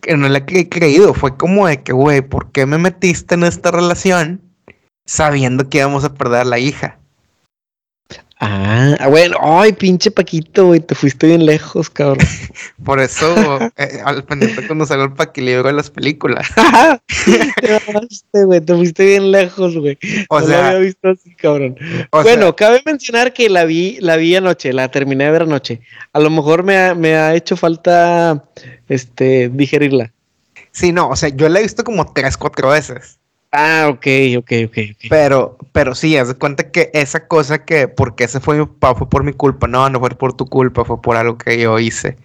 que no le he creído, fue como de que, güey, ¿por qué me metiste en esta relación sabiendo que íbamos a perder a la hija? Ah, bueno, ay, pinche Paquito, güey, te fuiste bien lejos, cabrón. Por eso, eh, al pendiente cuando salió el paquilibro de las películas. te fuiste, güey, te fuiste bien lejos, güey. O no sea- lo había visto así, cabrón. O bueno, sea, cabe mencionar que la vi, la vi anoche, la terminé de ver anoche. A lo mejor me ha, me ha hecho falta este digerirla. sí, no, o sea, yo la he visto como tres, cuatro veces. Ah, ok, ok, ok, ok. Pero, pero sí, haz de cuenta que esa cosa que, porque ese fue mi papá, fue por mi culpa. No, no fue por tu culpa, fue por algo que yo hice.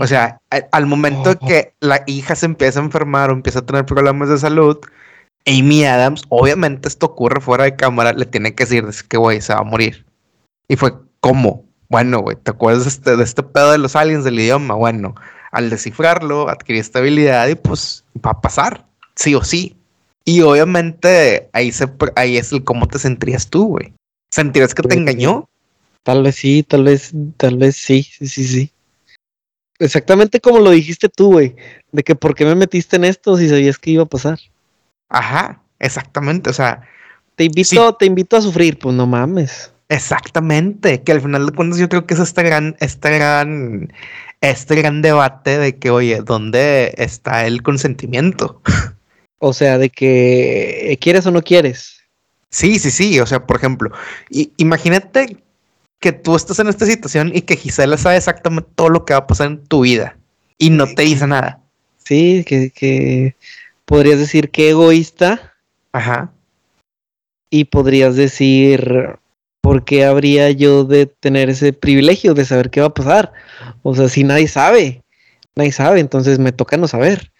O sea, al momento Oh. que la hija se empieza a enfermar o empieza a tener problemas de salud, Amy Adams, obviamente esto ocurre fuera de cámara, le tiene que decir que, güey, se va a morir. Y fue, ¿cómo? Bueno, güey, ¿te acuerdas de este, de este pedo de los aliens del idioma? Bueno, al descifrarlo, adquirí estabilidad y pues va a pasar, sí o sí. Y obviamente ahí, se, ahí es el cómo te sentirías tú, güey. ¿Sentirías que te Pues, engañó? Tal vez sí, tal vez, tal vez sí, sí, sí, sí. Exactamente como lo dijiste tú, güey, de que por qué me metiste en esto si sabías que iba a pasar. Ajá, exactamente, o sea, Te invito, te invito a sufrir, pues no mames. exactamente. Que al final de cuentas yo creo que es este gran, este gran, este gran debate de que, oye, ¿dónde está el consentimiento? O sea, de que eh, quieres o no quieres. Sí, sí, sí. O sea, por ejemplo, imagínate que tú estás en esta situación y que Gisela sabe exactamente todo lo que va a pasar en tu vida y no te dice nada. Sí, que, que podrías decir que egoísta Ajá. y podrías decir por qué habría yo de tener ese privilegio de saber qué va a pasar. O sea, si nadie sabe, nadie sabe, entonces me toca no saber.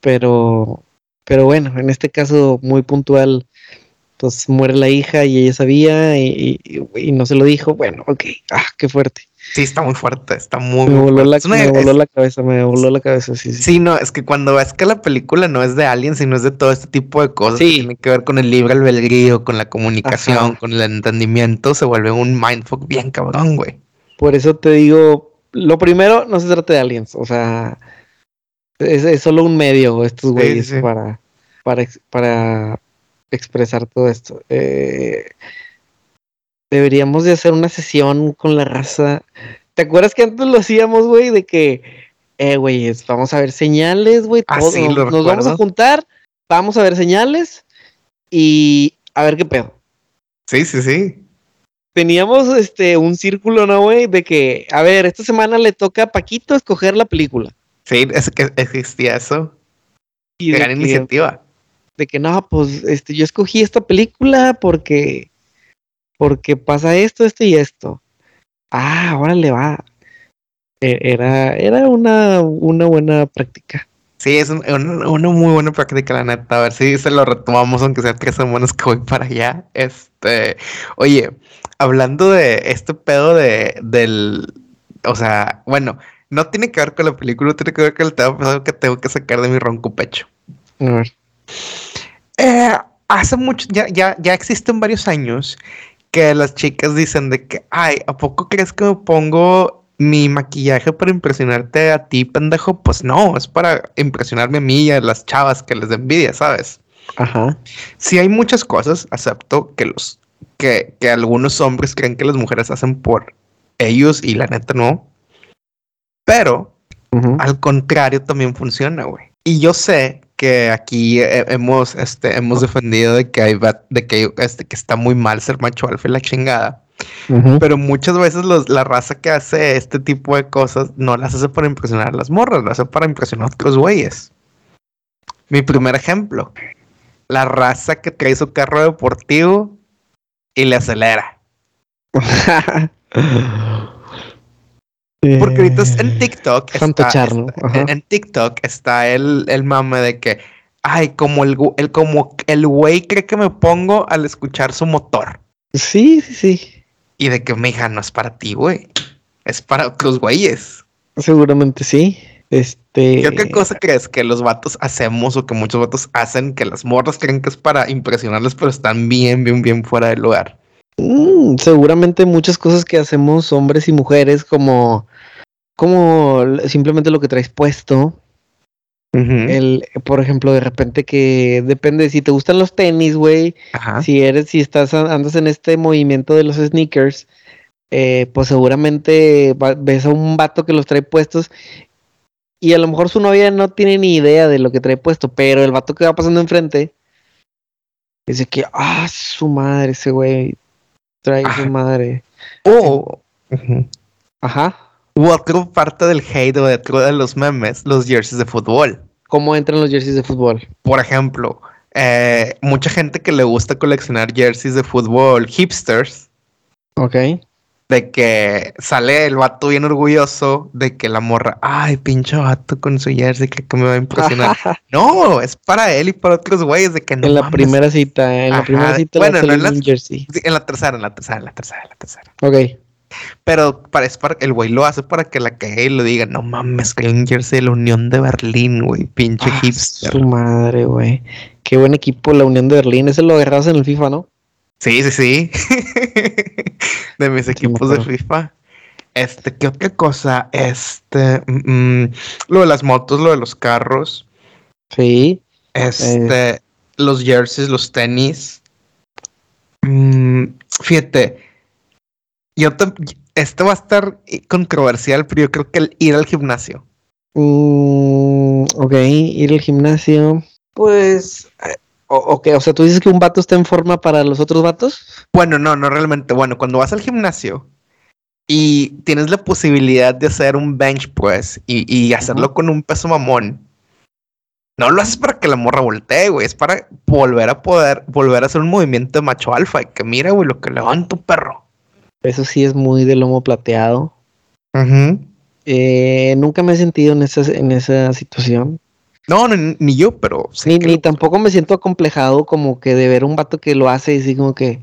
Pero, pero bueno, en este caso muy puntual, pues muere la hija y ella sabía y, y- y no se lo dijo. Bueno, ok, ah, qué fuerte. Sí, está muy fuerte, está muy, Me voló, fuerte. la, Es una- me voló es- la cabeza, me voló la cabeza, sí, sí. Sí, no, es que cuando ves que la película no es de aliens, sino es de todo este tipo de cosas Sí. que tienen que ver con el libre albedrío, con la comunicación, Ajá. con el entendimiento, se vuelve un mindfuck bien cabrón, güey. Por eso te digo, lo primero, no se trata de aliens, o sea, es, es solo un medio estos güeyes sí. para, para, para expresar todo esto. Eh, deberíamos de hacer una sesión con la raza. ¿Te acuerdas que antes lo hacíamos, güey? De que, eh, güey, vamos a ver señales, güey. Ah, sí, nos, nos vamos a juntar, vamos a ver señales y a ver qué pedo. Sí, sí, sí. Teníamos este un círculo, ¿no, güey? De que, a ver, esta semana le toca a Paquito escoger la película. Sí, es que existía eso. Y de Gran que, iniciativa. de que no, pues este, yo escogí esta película porque, porque pasa esto, esto y esto. Ah, ahora le va. E- Era, era una, una buena práctica. Sí, es un- una, una muy buena práctica, la neta. A ver si se lo retomamos, aunque sea tres semanas que voy para allá. Este, oye, hablando de este pedo de, del, o sea, bueno, no tiene que ver con la película, tiene que ver con el tema que tengo que sacar de mi ronco pecho. A ver. Eh, hace mucho, ya, ya, ya existen varios años que las chicas dicen de que, ay, ¿a poco crees que me pongo mi maquillaje para impresionarte a ti, pendejo? Pues no, es para impresionarme a mí y a las chavas que les envidia, ¿sabes? Ajá. Sí hay muchas cosas, acepto que los, que, que algunos hombres creen que las mujeres hacen por ellos y la neta no. Pero al contrario, también funciona, güey. Y yo sé que aquí hemos, este, hemos defendido de que hay, de que, este, que está muy mal ser macho alfa y la chingada. Pero muchas veces los- la raza que hace este tipo de cosas no las hace para impresionar a las morras, las hace para impresionar a otros güeyes. Mi primer ejemplo, la raza que trae su carro deportivo y le acelera. Porque ahorita en TikTok está, en, en TikTok está el, el mame de que, ay, como el, el como el güey cree que me pongo al escuchar su motor. Sí, sí, sí. Y de que, mija, no es para ti, güey. Es para otros güeyes. Seguramente sí. Este. ¿Qué, ¿Qué cosa crees que los vatos hacemos o que muchos vatos hacen que las morras creen que es para impresionarles, pero están bien, bien, bien fuera del lugar? Mm, seguramente muchas cosas que hacemos hombres y mujeres, como, como simplemente lo que traes puesto. El, por ejemplo, de repente que depende si te gustan los tenis, güey. Si eres, si estás, andas en este movimiento de los sneakers, eh, pues seguramente va- ves a un vato que los trae puestos y a lo mejor su novia no tiene ni idea de lo que trae puesto, pero el vato que va pasando enfrente dice que, ah, su madre, ese güey trae Ajá. su madre. O. Ajá. u otra parte del hate o dentro de los memes, los jerseys de fútbol. ¿Cómo entran los jerseys de fútbol? Por ejemplo, eh, mucha gente que le gusta coleccionar jerseys de fútbol hipsters, Ok. De que sale el vato bien orgulloso de que la morra, ay, pinche vato con su jersey, que, que me va a impresionar. no, es para él y para otros güeyes de que no en la mames. primera cita, en la primera cita Bueno, no en un jersey. Sí, En la tercera, en la tercera, en la tercera, en la tercera. Ok. Pero para, es para- el güey lo hace para que la cague y lo diga, no mames, que hay un jersey de la Unión de Berlín, güey, pinche Ah, hipster. Su madre, güey. Qué buen equipo la Unión de Berlín. Ese lo agarras en el FIFA, ¿no? Sí, sí, sí. de mis me equipos de. FIFA. Este, ¿qué otra cosa? Este, mm, mm, lo de las motos, lo de los carros, Sí. este, los jerseys, los tenis. Mm, fíjate, yo te, esto va a estar controversial, pero yo creo que el ir al gimnasio. Mm, ok, ir al gimnasio. Pues. O- ok, o sea, tú dices que un vato está en forma para los otros vatos. Bueno, no, no realmente. Bueno, cuando vas al gimnasio y tienes la posibilidad de hacer un bench press y, y hacerlo con un peso mamón, no lo haces para que la morra voltee, güey. Es para volver a poder, volver a hacer un movimiento de macho alfa. Y que mira, güey, lo que levanta un perro. Eso sí es muy de lomo plateado. Eh, nunca me he sentido en esa, en esa situación. No, no, ni yo, pero sí Ni, que ni lo- tampoco me siento acomplejado como que de ver un vato que lo hace y así como que.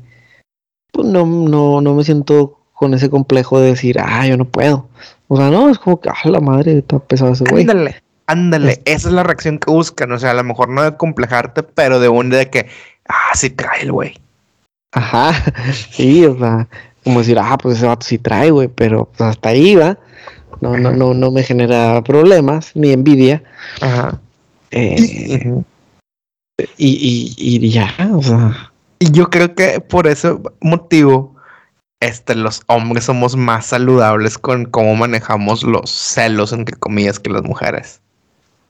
Pues no, no, no me siento con ese complejo de decir, ah, yo no puedo. O sea, no, es como que, ah, la madre, está pesado ese güey. Ándale, ándale. Esa es la reacción que buscan. O sea, a lo mejor no de complejarte, pero de un de que, ah, sí trae el güey. Ajá, sí, o sea, como decir, ah, pues ese vato sí trae, güey, pero pues, hasta ahí va. No, no, no, no me genera problemas ni envidia. Ajá. Eh, y, y, y ya, o sea, Y yo creo que por ese motivo, este, los hombres somos más saludables con cómo manejamos los celos, entre comillas, que las mujeres.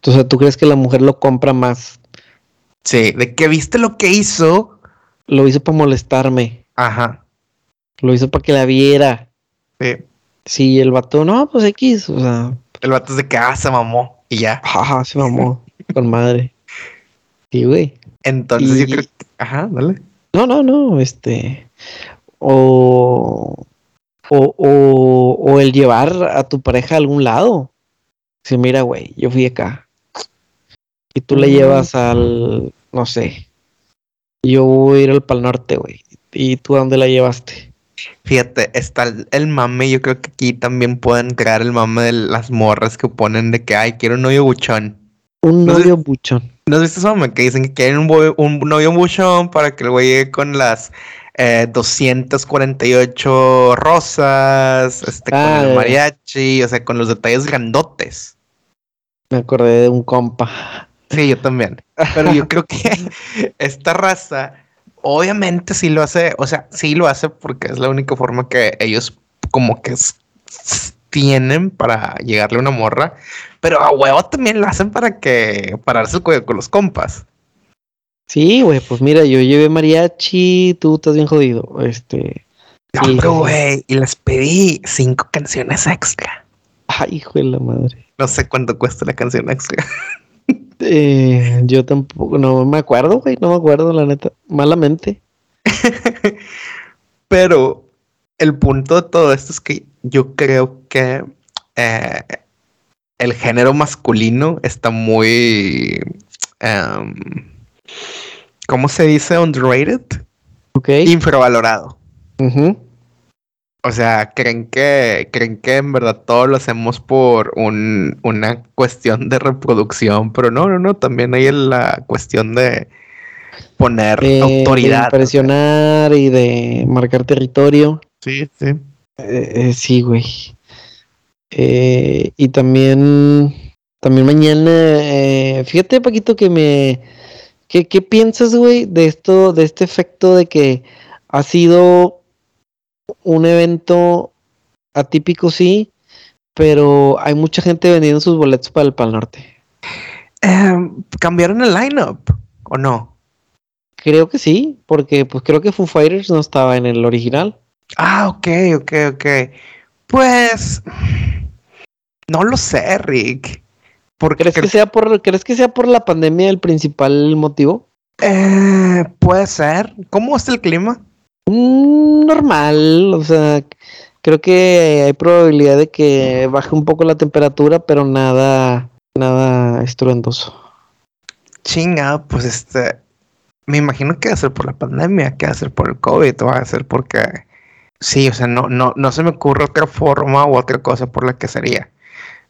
o sea, ¿tú crees que la mujer lo compra más? Sí, de que viste lo que hizo. Lo hizo para molestarme, Ajá. lo hizo para que la viera. Sí. Sí, el vato, no, pues X, o sea, El vato es de que, ah, se mamó. Y ya. jaja, se mamó con madre. Sí, güey. Entonces Y- yo creo que, ajá, dale. No, no, no, este. O, o, o, o el llevar a tu pareja a algún lado. Si mira, güey, yo fui acá. Y tú le llevas al, no sé. Yo voy a ir al Pal Norte, güey. ¿Y tú a dónde la llevaste? Fíjate, está el, el mame. Yo creo que aquí también pueden crear el mame de las morras que ponen de que, ay, quiero un novio buchón. Un No novio buchón. ¿No has visto mame? Que dicen que quieren un, novio buchón para que el güey llegue con las eh, 248 rosas, este, Ah, con el ya. mariachi, o sea, con los detalles grandotes. Me acordé de un compa. Sí, yo también. Pero yo creo que esta raza, obviamente sí lo hace, o sea, sí lo hace porque es la única forma que ellos como que tienen para llegarle a una morra, pero a huevo también lo hacen para que pararse el cuello con los compas. Sí, güey, pues mira, yo llevé mariachi, tú estás bien jodido. Este. No, güey, y les pedí cinco canciones extra. Ay, hijo de la madre. No sé cuánto cuesta la canción extra. Eh, yo tampoco, no me acuerdo, güey, no me acuerdo, la neta, malamente. Pero el punto de todo esto es que yo creo que eh, el género masculino está muy, em, ¿cómo se dice? Underrated, Ok. infravalorado. Ujú. O sea, creen que, creen que en verdad todo lo hacemos por un- una cuestión de reproducción, pero no, no, no, también hay la cuestión de poner De autoridad. impresionar y de marcar territorio. Sí, sí. Eh, eh, sí, güey. Eh, y también, también mañana, eh, fíjate, Paquito, que me, ¿qué, qué piensas, güey, de esto, de este efecto de que ha sido un evento atípico, sí, pero hay mucha gente vendiendo sus boletos para el Pal Norte. Em, ¿Cambiaron el lineup o no? Creo que sí, porque pues creo que Foo Fighters no estaba en el original. Ah, ok, ok, ok. Pues no lo sé, Rick. Porque ¿Crees, que sea por, ¿Crees que sea por la pandemia el principal motivo? Eh, puede ser. ¿Cómo está el clima? Mm, normal, o sea, creo que hay probabilidad de que baje un poco la temperatura, pero nada, nada estruendoso. Chinga, pues este, me imagino que va a ser por la pandemia, que va a ser por el COVID, o va a ser porque, sí, o sea, no, no, no se me ocurre otra forma u otra cosa por la que sería.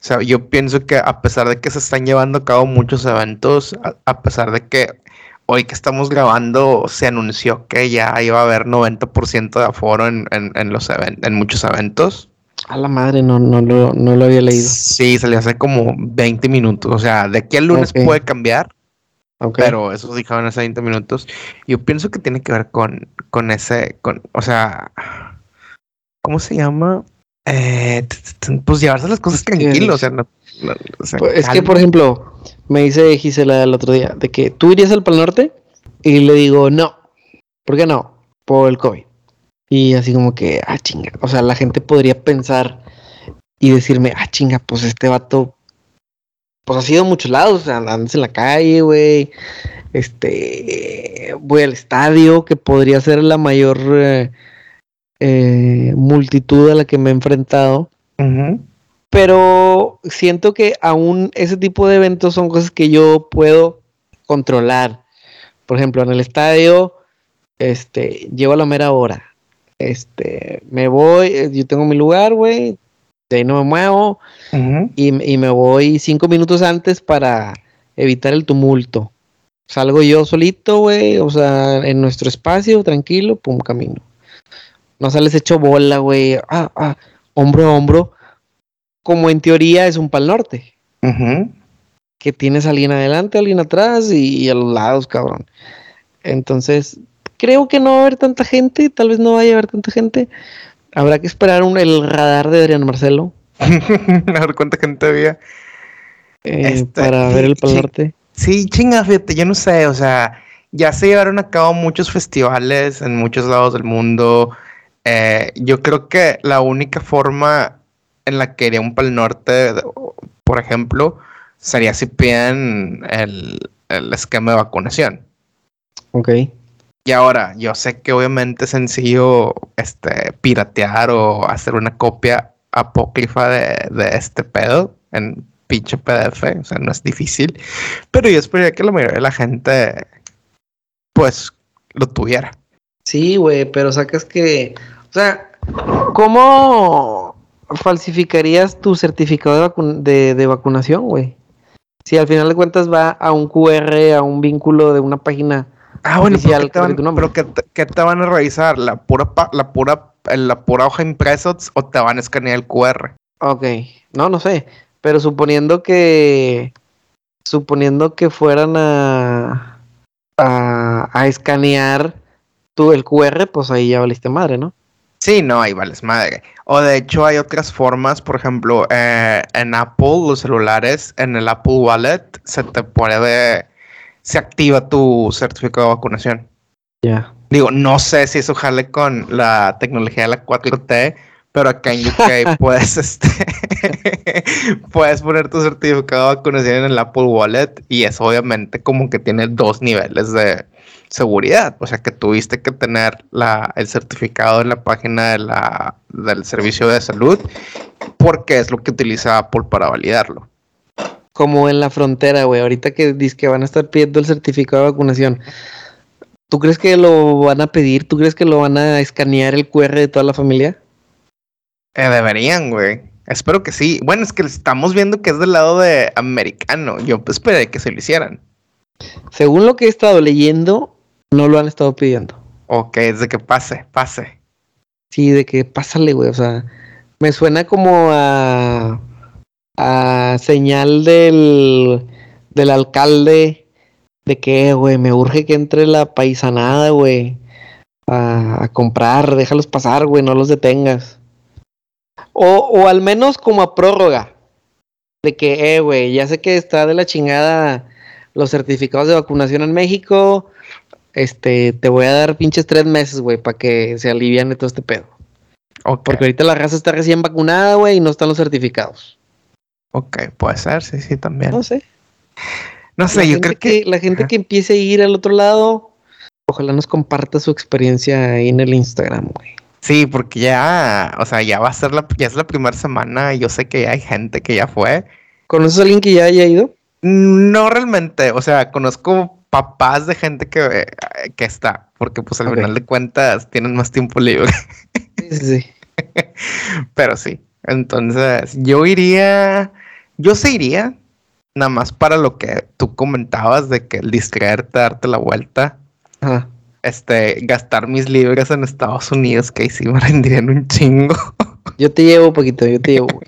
O sea, yo pienso que a pesar de que se están llevando a cabo muchos eventos, a, pesar de que hoy que estamos grabando se anunció que ya iba a haber 90% de aforo en, en, los en muchos eventos. A la madre, no, no, lo, no lo había leído. Sí, salió hace como 20 minutos. O sea, de aquí al lunes puede cambiar. Pero eso dijeron hace 20 minutos. Yo pienso que tiene que ver con, con ese, con, o sea, ¿cómo se llama? Eh, pues llevarse las cosas tranquilos, o sea, no, pues, es que, por ejemplo, me dice Gisela el otro día de que tú irías al Pal Norte y le digo, no, ¿por qué no? Por el COVID. Y así como que, ah, chinga, o sea, la gente podría pensar y decirme, ah, chinga, pues este vato, pues ha sido a muchos lados, o sea, andas en la calle, güey, este, voy al estadio, que podría ser la mayor... Eh, eh, multitud a la que me he enfrentado. Pero siento que aún ese tipo de eventos son cosas que yo puedo controlar. Por ejemplo, en el estadio, este, llevo a la mera hora. Este, me voy, eh, yo tengo mi lugar, güey, de ahí no me muevo, y, y, me voy cinco minutos antes para evitar el tumulto. Salgo yo solito, güey, o sea, en nuestro espacio, tranquilo, pum, camino. No sales hecho bola, güey. Ah, ah, hombro a hombro. Como en teoría es un pal norte. Que tienes a alguien adelante, alguien atrás y, a los lados, cabrón. Entonces, creo que no va a haber tanta gente. Tal vez no vaya a haber tanta gente. Habrá que esperar un, el radar de Adrián Marcelo. a ver cuánta gente había. Eh, este, para ver el pal norte. Sí, chinga, fíjate, yo no sé, o sea, ya se llevaron a cabo muchos festivales en muchos lados del mundo. Eh, yo creo que la única forma en la que iría un Pal Norte, por ejemplo, sería si piden el, esquema de vacunación. Ok. Y ahora, yo sé que obviamente es sencillo este, piratear o hacer una copia apócrifa de, de este pedo en pinche PDF, o sea, no es difícil, pero yo esperaría que la mayoría de la gente, pues, lo tuviera. Sí, güey, pero sacas que, sea, ¿cómo falsificarías tu certificado de, vacunación, güey? Si al final de cuentas va a un QR, a un vínculo de una página ah, bueno, oficial te van, pero ¿qué te, van a revisar? ¿La pura, la pura, la pura hoja impresa o te van a escanear el QR? Ok, no, no sé. Pero suponiendo que. Suponiendo que fueran a. a, a escanear tu el QR, pues ahí ya valiste madre, ¿no? Sí, no, ahí vales madre. O de hecho hay otras formas, por ejemplo, eh, en Apple, los celulares, en el Apple Wallet, se te puede, se activa tu certificado de vacunación. Ya. Digo, no sé si eso jale con la tecnología de la 4T, pero acá en UK puedes, este, puedes poner tu certificado de vacunación en el Apple Wallet y eso obviamente como que tiene dos niveles de, seguridad, o sea que tuviste que tener la, el certificado en la página de la, del servicio de salud porque es lo que utiliza Apple para validarlo. Como en la frontera, güey, ahorita que dice que van a estar pidiendo el certificado de vacunación. ¿Tú crees que lo van a pedir? ¿Tú crees que lo van a escanear el QR de toda la familia? Eh, deberían, güey. Espero que sí. Bueno, es que estamos viendo que es del lado de americano. Yo esperé que se lo hicieran. Según lo que he estado leyendo, no lo han estado pidiendo. Ok, es de que pase, pase. Sí, de que pásale, güey. O sea, me suena como a, a señal del, del alcalde de que, güey, me urge que entre la paisanada, güey. a, comprar, déjalos pasar, güey, no los detengas. O, o al menos como a prórroga. De que, eh, güey, ya sé que está de la chingada los certificados de vacunación en México. Este, te voy a dar pinches tres meses, güey, para que se aliviane todo este pedo. Porque ahorita la raza está recién vacunada, güey, y no están los certificados. Ok, puede ser, sí, sí, también. No sé. No sé, yo creo que... La gente que empiece a ir al otro lado, ojalá nos comparta su experiencia ahí en el Instagram, güey. Sí, porque ya, o sea, ya va a ser la, ya es la primera semana y yo sé que ya hay gente que ya fue. ¿Conoces a alguien que ya haya ido? No realmente, o sea, conozco papás de gente que, que está, porque pues al final de cuentas tienen más tiempo libre. Sí, sí. Pero sí, entonces yo iría, yo sí iría, nada más para lo que tú comentabas de que el distraerte, darte la vuelta. Este, gastar mis libras en Estados Unidos, que ahí sí me rendirían un chingo. Yo te llevo poquito, yo te llevo, güey.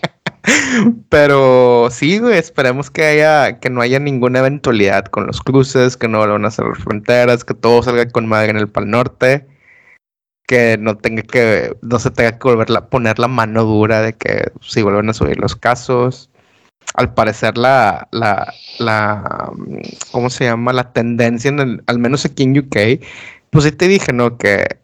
Pero sí, güey, esperemos que haya, que no haya ninguna eventualidad con los cruces, que no vuelvan a cerrar fronteras, que todo salga con madre en el Pal Norte, que no tenga que, no se tenga que volver a poner la mano dura de que si vuelven a subir los casos. Al parecer la, la, la, ¿cómo se llama? La tendencia, en el, al menos aquí en UK, pues sí te dije, ¿no? Que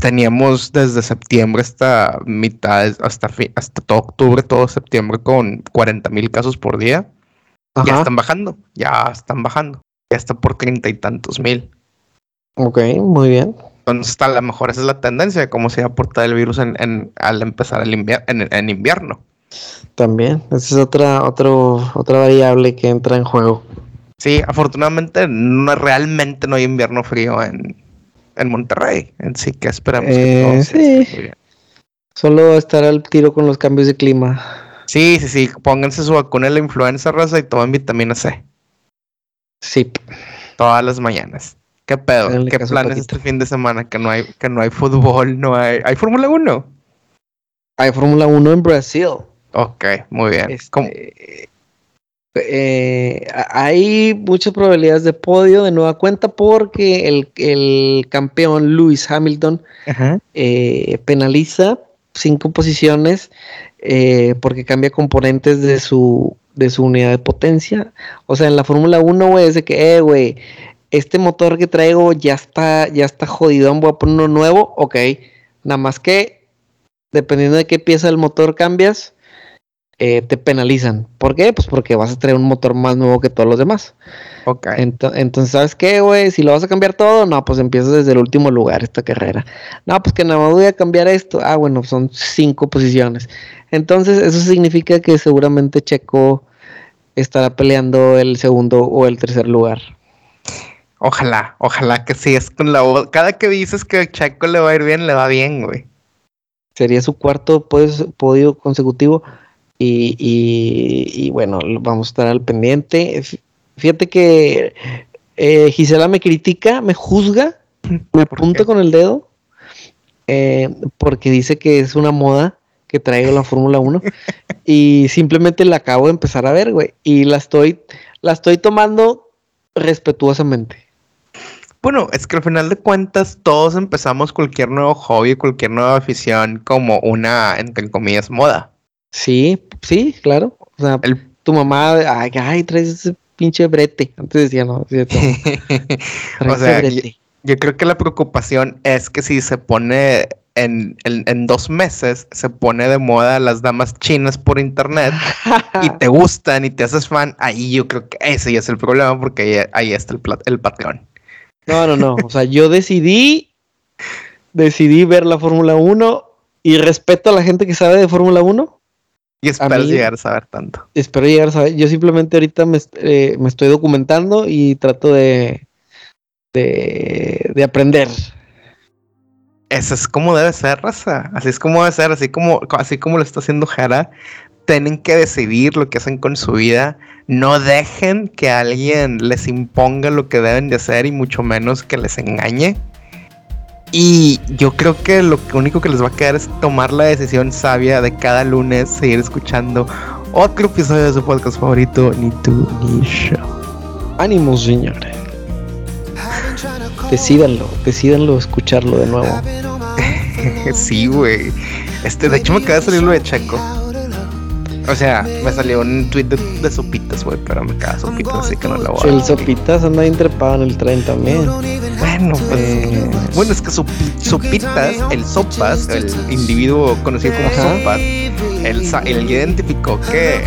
teníamos desde septiembre hasta mitad, hasta, hasta todo octubre, todo septiembre con 40 mil casos por día. Ya están bajando, ya están bajando. Ya está por treinta y tantos mil. Ok, muy bien. Entonces, a lo mejor esa es la tendencia de cómo se va a portar el virus en, al empezar el en, invierno. También, esa es otra, otro, otra variable que entra en juego. Sí, afortunadamente no, realmente no hay invierno frío en, en Monterrey. Así que esperamos que todo eh, sí. Solo estar al tiro con los cambios de clima. Sí, sí, sí. Pónganse su vacuna de la influenza raza y tomen vitamina C. Sí. Todas las mañanas. ¿Qué pedo? ¿Qué planes este fin de semana? Que no hay, que no hay fútbol, no hay. ¿Hay Fórmula 1? Hay Fórmula 1 en Brasil. Ok, muy bien. Este, eh, hay muchas probabilidades de podio de nueva cuenta porque el, campeón Lewis Hamilton eh, penaliza cinco posiciones eh, porque cambia componentes de su, de su unidad de potencia. O sea, en la Fórmula 1, güey, es de que, eh, güey, este motor que traigo ya está, ya está jodido, voy a poner uno nuevo, ok. Nada más que, dependiendo de qué pieza del motor cambias, eh, te penalizan. ¿Por qué? Pues porque vas a traer un motor más nuevo que todos los demás. Ok. entonces, ¿sabes qué, güey? Si lo vas a cambiar todo, no, pues empiezas desde el último lugar esta carrera. No, pues que nada más voy a cambiar esto. Ah, bueno, son cinco posiciones. Entonces, eso significa que seguramente Checo estará peleando el segundo o el tercer lugar. Ojalá, ojalá que sí. Es con la Cada que dices que Checo le va a ir bien, le va bien, güey. Sería su cuarto podio consecutivo. Y, bueno, vamos a estar al pendiente. Fíjate que eh, Gisela me critica, me juzga, me apunta con el dedo, eh, porque dice que es una moda que traigo la Fórmula 1 y simplemente la acabo de empezar a ver, güey, y la estoy, la estoy tomando respetuosamente. Bueno, es que al final de cuentas todos empezamos cualquier nuevo hobby, cualquier nueva afición como una, entre comillas, moda. Sí, sí, claro. O sea, tu mamá, ay, ay, traes ese pinche brete. Antes decía, no, o sea, yo, creo que la preocupación es que si se pone en, en, dos meses, se pone de moda las damas chinas por internet y te gustan y te haces fan, ahí yo creo que ese ya es el problema porque ahí, está el, el patrón. No, no, no. O sea, yo decidí, decidí ver la Fórmula 1 y respeto a la gente que sabe de Fórmula 1 y espero llegar a saber tanto. Espero llegar a saber. Yo simplemente ahorita me, eh, estoy documentando y trato de, de, aprender. Eso es como debe ser, raza. Así es como debe ser, así como, así como lo está haciendo Jara. Tienen que decidir lo que hacen con su vida. No dejen que alguien les imponga lo que deben de hacer y mucho menos que les engañe. Y yo creo que lo único que les va a quedar es tomar la decisión sabia de cada lunes seguir escuchando otro episodio de su podcast favorito, Ni tú ni yo. Ánimo, señores. Decídanlo, decídanlo escucharlo de nuevo. sí, güey. Este, de hecho me acaba de salir lo de Checo. O sea, me salió un tweet de, Sopitas, güey, pero me queda Sopitas, así que no la voy a El Sopitas anda intrepado en el tren también. Bueno, pues. Eh, bueno, es que Sopitas, el Sopas, el individuo conocido como Sopas, él, él identificó que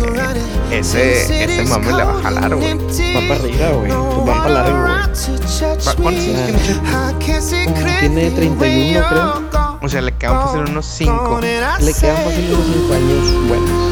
ese, ese mame le va a jalar, güey. Va para arriba, güey. Pues va para largo, güey. ¿Cuántos años tiene? Tiene 31, creo. O sea, le quedan fácil unos 5. Le quedan fácil unos 5 años buenos.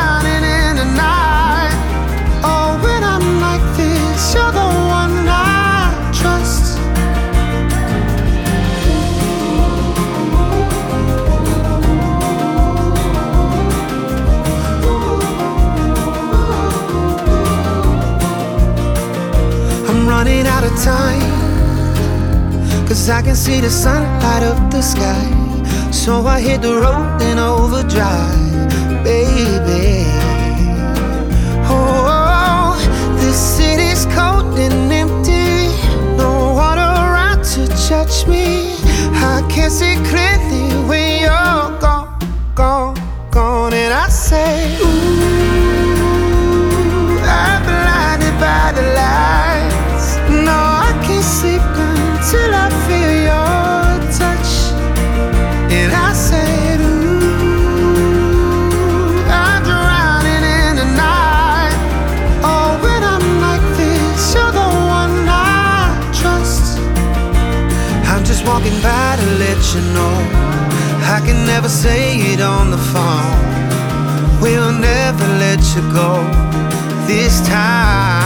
of time. Cause I can see the sun light up the sky. So I hit the road in overdrive, baby. Oh, this city's cold and empty. No one around to judge me. I can't see clearly when you're gone, gone, gone. And I say, Ooh, can never say it on the phone. We'll never let you go this time.